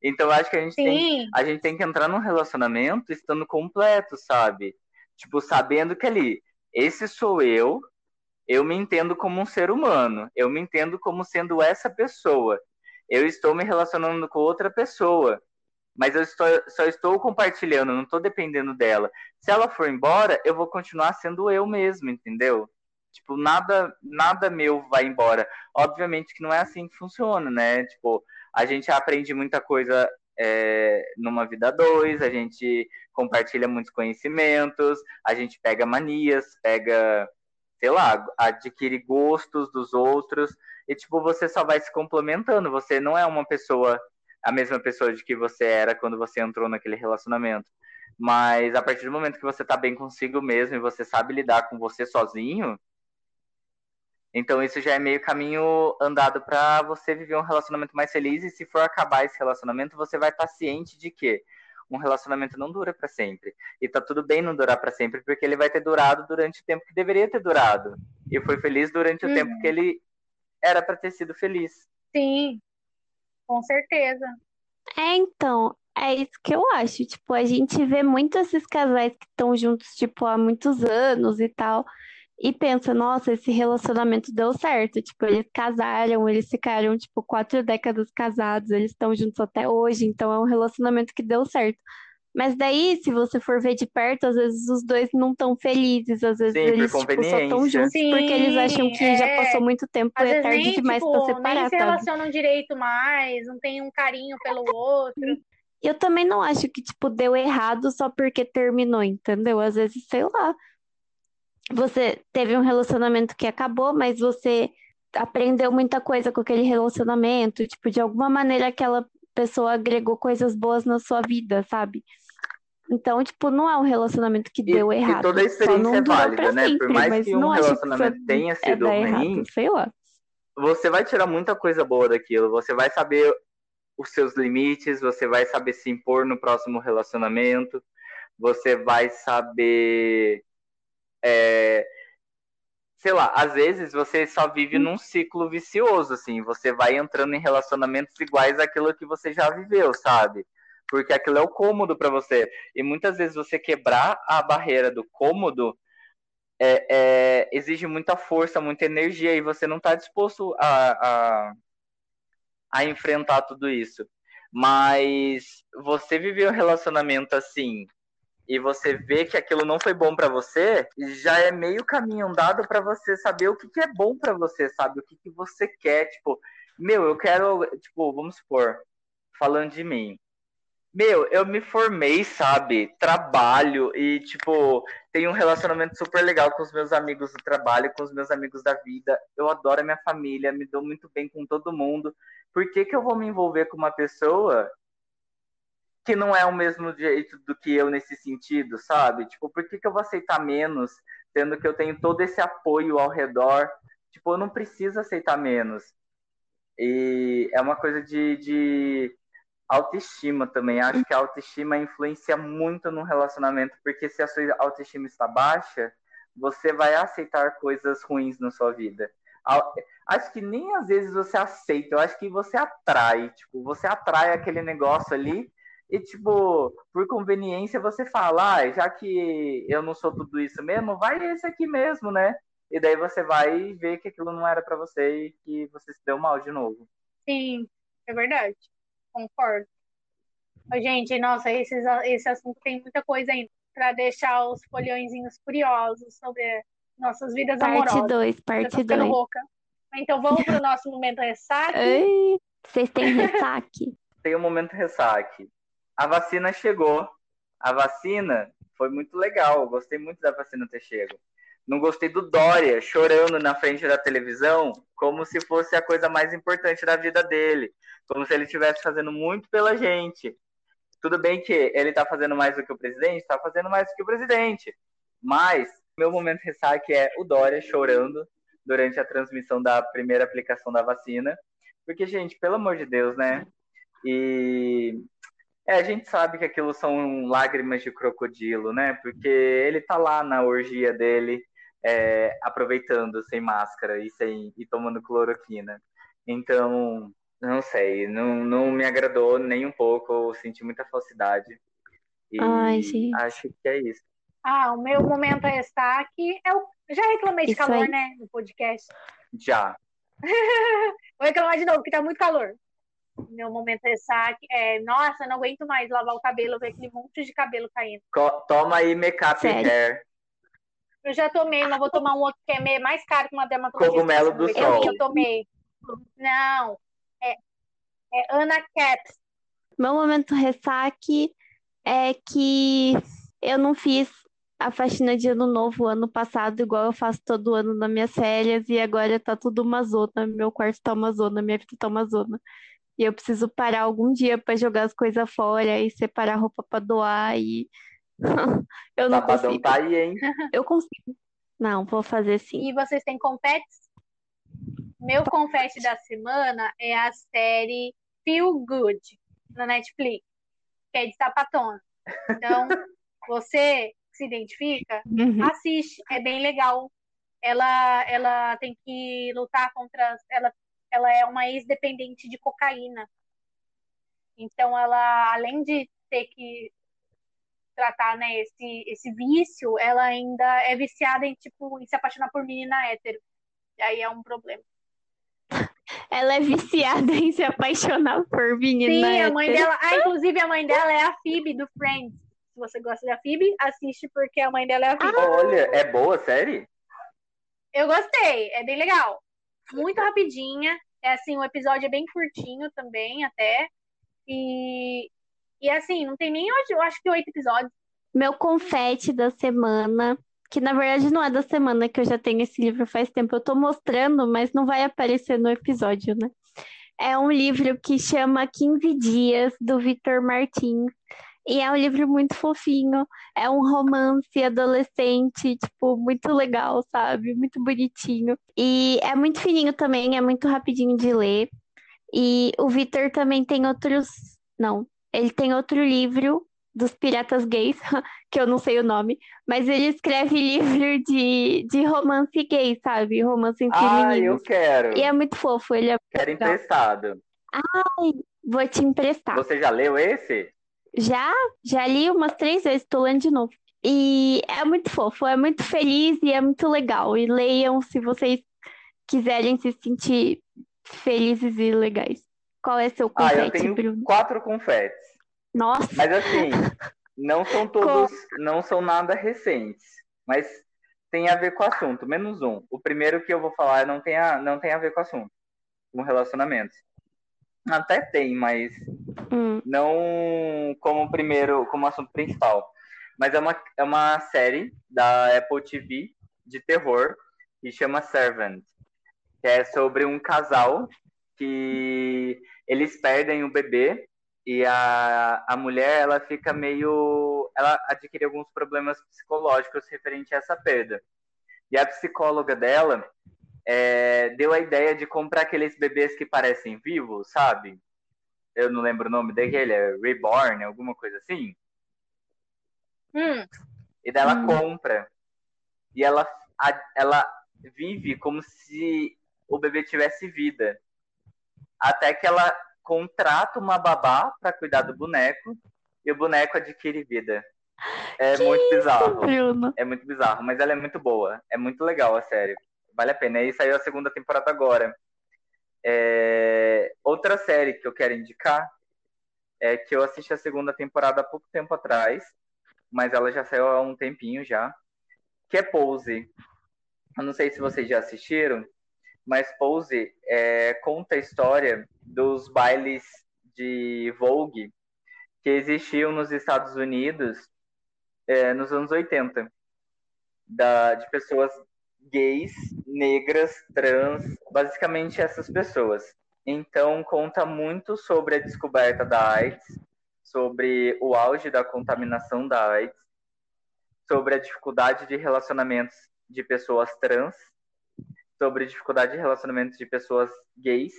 [SPEAKER 2] Então eu acho que a gente, tem, a gente tem que entrar num relacionamento estando completo, sabe? Tipo, sabendo que ali, esse sou eu, eu me entendo como um ser humano, eu me entendo como sendo essa pessoa. Eu estou me relacionando com outra pessoa, mas eu estou, só estou compartilhando, não estou dependendo dela. Se ela for embora, eu vou continuar sendo eu mesmo, entendeu? Tipo, nada, nada meu vai embora. Obviamente que não é assim que funciona, né? Tipo, a gente aprende muita coisa é, numa vida dois, a gente compartilha muitos conhecimentos, a gente pega manias, pega, sei lá, adquire gostos dos outros, e tipo, você só vai se complementando, você não é uma pessoa, a mesma pessoa de que você era quando você entrou naquele relacionamento. Mas a partir do momento que você tá bem consigo mesmo e você sabe lidar com você sozinho, então isso já é meio caminho andado para você viver um relacionamento mais feliz e se for acabar esse relacionamento, você vai estar tá ciente de que um relacionamento não dura para sempre. E tá tudo bem não durar para sempre, porque ele vai ter durado durante o tempo que deveria ter durado. E foi feliz durante o tempo que uhum. ele era para ter sido feliz.
[SPEAKER 3] Sim. Com certeza.
[SPEAKER 1] É, então, é isso que eu acho. Tipo, a gente vê muito esses casais que estão juntos, tipo, há muitos anos e tal e pensa, nossa, esse relacionamento deu certo. Tipo, eles casaram, eles ficaram, tipo, quatro décadas casados, eles estão juntos até hoje, então é um relacionamento que deu certo. Mas daí, se você for ver de perto, às vezes os dois não estão felizes, às vezes
[SPEAKER 2] Sim,
[SPEAKER 1] eles tipo, só estão juntos
[SPEAKER 3] Sim,
[SPEAKER 1] porque eles acham que
[SPEAKER 3] é...
[SPEAKER 1] já passou muito tempo e é tarde nem, demais tipo, pra separar, nem
[SPEAKER 3] se relacionam direito mais, não tem um carinho pelo outro.
[SPEAKER 1] Eu também não acho que, tipo, deu errado só porque terminou, entendeu? Às vezes, sei lá, você teve um relacionamento que acabou, mas você aprendeu muita coisa com aquele relacionamento, tipo, de alguma maneira aquela pessoa agregou coisas boas na sua vida, sabe? Então, tipo, não é um relacionamento que deu
[SPEAKER 2] e,
[SPEAKER 1] errado.
[SPEAKER 2] E toda a experiência é válida, né? Por mais que um relacionamento que tenha é sido ruim, errado,
[SPEAKER 1] sei lá.
[SPEAKER 2] você vai tirar muita coisa boa daquilo. Você vai saber os seus limites, você vai saber se impor no próximo relacionamento, você vai saber é, sei lá, às vezes você só vive num ciclo vicioso, assim, você vai entrando em relacionamentos iguais àquilo que você já viveu, sabe? Porque aquilo é o cômodo para você. E muitas vezes você quebrar a barreira do cômodo é, é, exige muita força, muita energia, e você não está disposto a, a, a enfrentar tudo isso. Mas você viveu um relacionamento assim, e você vê que aquilo não foi bom para você, já é meio caminho andado para você saber o que, que é bom para você, sabe? O que, que você quer, tipo, meu, eu quero, tipo, vamos supor, falando de mim. Meu, eu me formei, sabe? Trabalho e, tipo, tenho um relacionamento super legal com os meus amigos do trabalho, com os meus amigos da vida. Eu adoro a minha família, me dou muito bem com todo mundo. Por que, que eu vou me envolver com uma pessoa que não é o mesmo jeito do que eu nesse sentido, sabe? Tipo, por que, que eu vou aceitar menos, sendo que eu tenho todo esse apoio ao redor? Tipo, eu não preciso aceitar menos. E é uma coisa de, de autoestima também. Acho que a autoestima influencia muito no relacionamento, porque se a sua autoestima está baixa, você vai aceitar coisas ruins na sua vida. Acho que nem às vezes você aceita, eu acho que você atrai, tipo, você atrai aquele negócio ali e, tipo, por conveniência você fala, ah, já que eu não sou tudo isso mesmo, vai esse aqui mesmo, né? E daí você vai ver que aquilo não era para você e que você se deu mal de novo.
[SPEAKER 3] Sim, é verdade. Concordo. Gente, nossa, esse, esse assunto tem muita coisa ainda para deixar os folhõezinhos curiosos sobre nossas vidas
[SPEAKER 1] parte
[SPEAKER 3] amorosas.
[SPEAKER 1] Dois, parte 2,
[SPEAKER 3] rouca. Então vamos para o nosso momento ressaque.
[SPEAKER 1] Ei, vocês têm ressaque?
[SPEAKER 2] Tem o um momento ressaque a vacina chegou. A vacina foi muito legal. Gostei muito da vacina ter chego. Não gostei do Dória chorando na frente da televisão, como se fosse a coisa mais importante da vida dele, como se ele estivesse fazendo muito pela gente. Tudo bem que ele está fazendo mais do que o presidente, está fazendo mais do que o presidente. Mas meu momento ressaque é o Dória chorando durante a transmissão da primeira aplicação da vacina. Porque, gente, pelo amor de Deus, né? E é, a gente sabe que aquilo são lágrimas de crocodilo, né? Porque ele tá lá na orgia dele, é, aproveitando sem máscara e, sem, e tomando cloroquina. Então, não sei, não, não me agradou nem um pouco, eu senti muita falsidade. E
[SPEAKER 1] Ai, gente.
[SPEAKER 2] acho que é isso.
[SPEAKER 3] Ah, o meu momento é destaque é o... Já reclamei de isso calor, aí. né, no podcast?
[SPEAKER 2] Já.
[SPEAKER 3] Vou reclamar de novo, porque tá muito calor meu momento ressaque é, nossa, não aguento mais lavar o cabelo, ver aquele monte de cabelo caindo.
[SPEAKER 2] Toma aí make-up hair.
[SPEAKER 3] Eu já tomei, mas vou tomar um outro que é mais caro que uma dermatologista.
[SPEAKER 2] Cogumelo do sol.
[SPEAKER 3] Eu tomei. Não, é, é Ana Caps.
[SPEAKER 1] Meu momento ressaque é que eu não fiz a faxina de ano novo ano passado, igual eu faço todo ano nas minhas férias, e agora tá tudo uma zona. Meu quarto tá uma zona, minha vida tá uma zona. E eu preciso parar algum dia para jogar as coisas fora e separar roupa para doar e eu não
[SPEAKER 2] Sabadão
[SPEAKER 1] consigo.
[SPEAKER 2] tá aí, hein?
[SPEAKER 1] Eu consigo. Não, vou fazer sim.
[SPEAKER 3] E vocês têm confetes? Meu confete da semana é a série Feel Good na Netflix, que é de sapatona. Então, você se identifica,
[SPEAKER 1] Uhum.
[SPEAKER 3] assiste, é bem legal. Ela, ela tem que lutar contra. Ela ela é uma ex-dependente de cocaína. Então, ela, além de ter que tratar né, esse, esse vício, ela ainda é viciada em, tipo, em se apaixonar por menina hétero. E aí é um problema.
[SPEAKER 1] Ela é viciada em se apaixonar por menina
[SPEAKER 3] Sim, a mãe
[SPEAKER 1] hétero.
[SPEAKER 3] dela. Ah, inclusive a mãe dela é a Phoebe do Friends. Se você gosta da Phoebe, assiste porque a mãe dela é a Phoebe.
[SPEAKER 2] Olha, é boa a série?
[SPEAKER 3] Eu gostei, é bem legal. Muito rapidinha. É assim, o episódio é bem curtinho também, até. E, e assim, não tem nem eu acho que oito episódios.
[SPEAKER 1] Meu confete da semana, que na verdade não é da semana que eu já tenho esse livro faz tempo. Eu tô mostrando, mas não vai aparecer no episódio, né? É um livro que chama 15 Dias, do Victor Martins. E é um livro muito fofinho. É um romance adolescente, tipo, muito legal, sabe? Muito bonitinho. E é muito fininho também, é muito rapidinho de ler. E o Victor também tem outros. Não, ele tem outro livro dos piratas gays, que eu não sei o nome, mas ele escreve livro de, de romance gay, sabe? Romance entre
[SPEAKER 2] Ah,
[SPEAKER 1] meninos.
[SPEAKER 2] eu quero.
[SPEAKER 1] E é muito fofo, ele é
[SPEAKER 2] Quero
[SPEAKER 1] legal.
[SPEAKER 2] emprestado.
[SPEAKER 1] Vou te emprestar.
[SPEAKER 2] Você já leu esse?
[SPEAKER 1] Já, já li umas três vezes, tô lendo de novo. E é muito fofo, é muito feliz e é muito legal. E leiam se vocês quiserem se sentir felizes e legais. Qual é seu
[SPEAKER 2] Ah, eu
[SPEAKER 1] confete,
[SPEAKER 2] tenho
[SPEAKER 1] Bruno?
[SPEAKER 2] quatro confetes.
[SPEAKER 1] Nossa,
[SPEAKER 2] Mas assim, não são todos, não são nada recentes, mas tem a ver com o assunto, menos um. O primeiro que eu vou falar não tem a, não tem a ver com o assunto, com relacionamentos. Até tem, mas
[SPEAKER 1] hum,
[SPEAKER 2] não como primeiro, como assunto principal. Mas é uma, é uma série da Apple TV de terror que chama Servant, que é sobre um casal que eles perdem o bebê e a, a mulher ela fica meio ela adquire alguns problemas psicológicos referente a essa perda. E a psicóloga dela é, deu a ideia de comprar aqueles bebês que parecem vivos, sabe? Eu não lembro o nome daquele, é Reborn, alguma coisa assim.
[SPEAKER 3] Hum,
[SPEAKER 2] E daí ela
[SPEAKER 1] Hum.
[SPEAKER 2] compra. E ela, a- ela vive como se o bebê tivesse vida. Até que ela contrata uma babá para cuidar do boneco e o boneco adquire vida. É
[SPEAKER 1] Que
[SPEAKER 2] muito bizarro.
[SPEAKER 1] Bruno.
[SPEAKER 2] É muito bizarro, mas ela é muito boa. É muito legal a série. Vale a pena. E saiu a segunda temporada agora. É, Outra série que eu quero indicar é que eu assisti a segunda temporada há pouco tempo atrás, mas ela já saiu há um tempinho já, que é Pose. Eu não sei se vocês já assistiram, mas Pose é, conta a história dos bailes de Vogue que existiam nos Estados Unidos é, nos anos 80, da, de pessoas gays, negras, trans, basicamente essas pessoas. Então, conta muito sobre a descoberta da AIDS, sobre o auge da contaminação da AIDS, sobre a dificuldade de relacionamentos de pessoas trans, sobre dificuldade de relacionamentos de pessoas gays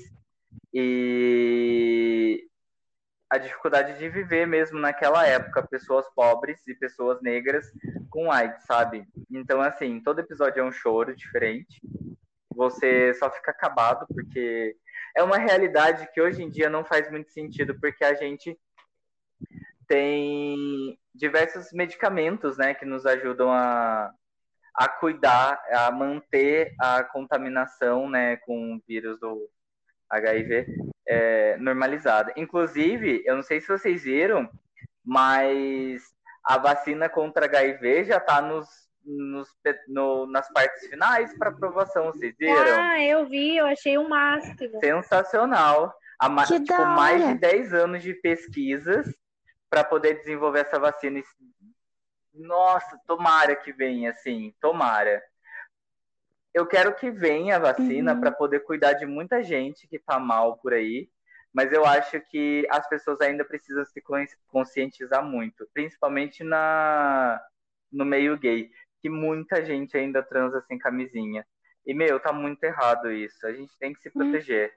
[SPEAKER 2] e a dificuldade de viver mesmo naquela época, pessoas pobres e pessoas negras com AIDS, sabe? Então, assim, todo episódio é um choro diferente. Você só fica acabado porque é uma realidade que hoje em dia não faz muito sentido, porque a gente tem diversos medicamentos, né, que nos ajudam a, a cuidar, a manter a contaminação, né, com o vírus do HIV é, normalizada. Inclusive, eu não sei se vocês viram, mas a vacina contra HIV já está nos, nos, no, nas partes finais para aprovação. Vocês viram?
[SPEAKER 3] Ah, eu vi, eu achei o máximo.
[SPEAKER 2] Sensacional. A ma-
[SPEAKER 1] Que
[SPEAKER 2] tipo, mais de 10 anos de pesquisas para poder desenvolver essa vacina. Nossa, tomara que venha, assim, tomara. Eu quero que venha a vacina
[SPEAKER 1] Uhum.
[SPEAKER 2] para poder cuidar de muita gente que tá mal por aí, mas eu acho que as pessoas ainda precisam se con- conscientizar muito, principalmente na no meio gay, que muita gente ainda transa sem camisinha. E, meu, tá muito errado isso. A gente tem que se
[SPEAKER 1] Hum.
[SPEAKER 2] proteger.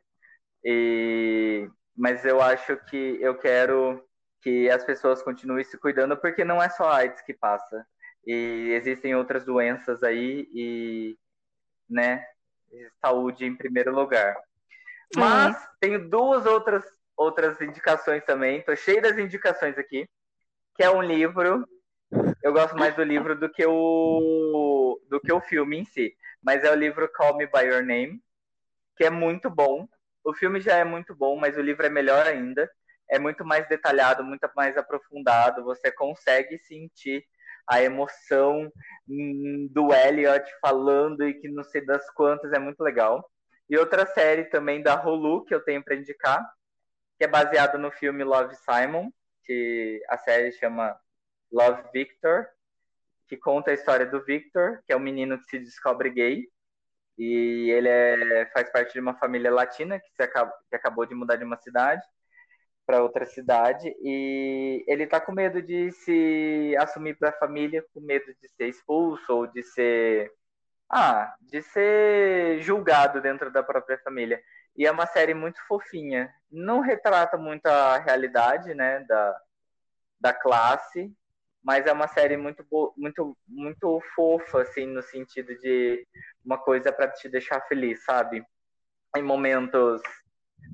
[SPEAKER 2] E... Mas eu acho que eu quero que as pessoas continuem se cuidando, porque não é só a AIDS que passa. E existem outras doenças aí e, né, saúde em primeiro lugar. Mas tenho duas outras, outras indicações também. Tô cheio das indicações aqui. Que é um livro. Eu gosto mais do livro do que o do que o filme em si. Mas é o livro Call Me by Your Name, que é muito bom. O filme já é muito bom, mas o livro é melhor ainda. É muito mais detalhado, muito mais aprofundado. Você consegue sentir a emoção hum, do Elliot falando e que não sei das quantas, é muito legal. E outra série também da Hulu que eu tenho para indicar, que é baseada no filme Love Simon, que a série chama Love Victor, que conta a história do Victor, que é um menino que se descobre gay. E ele é, faz parte de uma família latina que, se acaba, que acabou de mudar de uma cidade para outra cidade e ele tá com medo de se assumir para a família, com medo de ser expulso ou de ser ah, de ser julgado dentro da própria família. E é uma série muito fofinha. Não retrata muito a realidade, né, da, da classe, mas é uma série muito muito muito fofa assim no sentido de uma coisa para te deixar feliz, sabe? Em momentos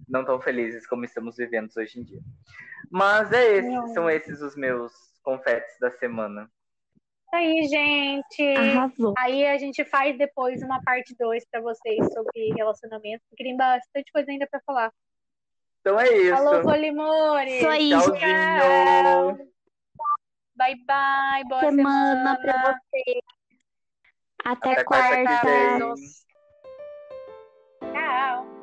[SPEAKER 2] não tão felizes como estamos vivendo hoje em dia. Mas é esse, são esses os meus confetes da semana.
[SPEAKER 3] Aí, gente.
[SPEAKER 1] Arrasou.
[SPEAKER 3] Aí a gente faz depois uma parte 2 para vocês sobre relacionamento, porque tem bastante coisa ainda para falar.
[SPEAKER 2] Então é isso.
[SPEAKER 3] Falou, Polimores.
[SPEAKER 1] Isso aí,
[SPEAKER 2] Tchauzinho.
[SPEAKER 3] Bye, bye. Boa
[SPEAKER 1] semana,
[SPEAKER 3] semana.
[SPEAKER 1] pra você. Até,
[SPEAKER 2] Até quarta
[SPEAKER 1] quarta.
[SPEAKER 3] Tchau.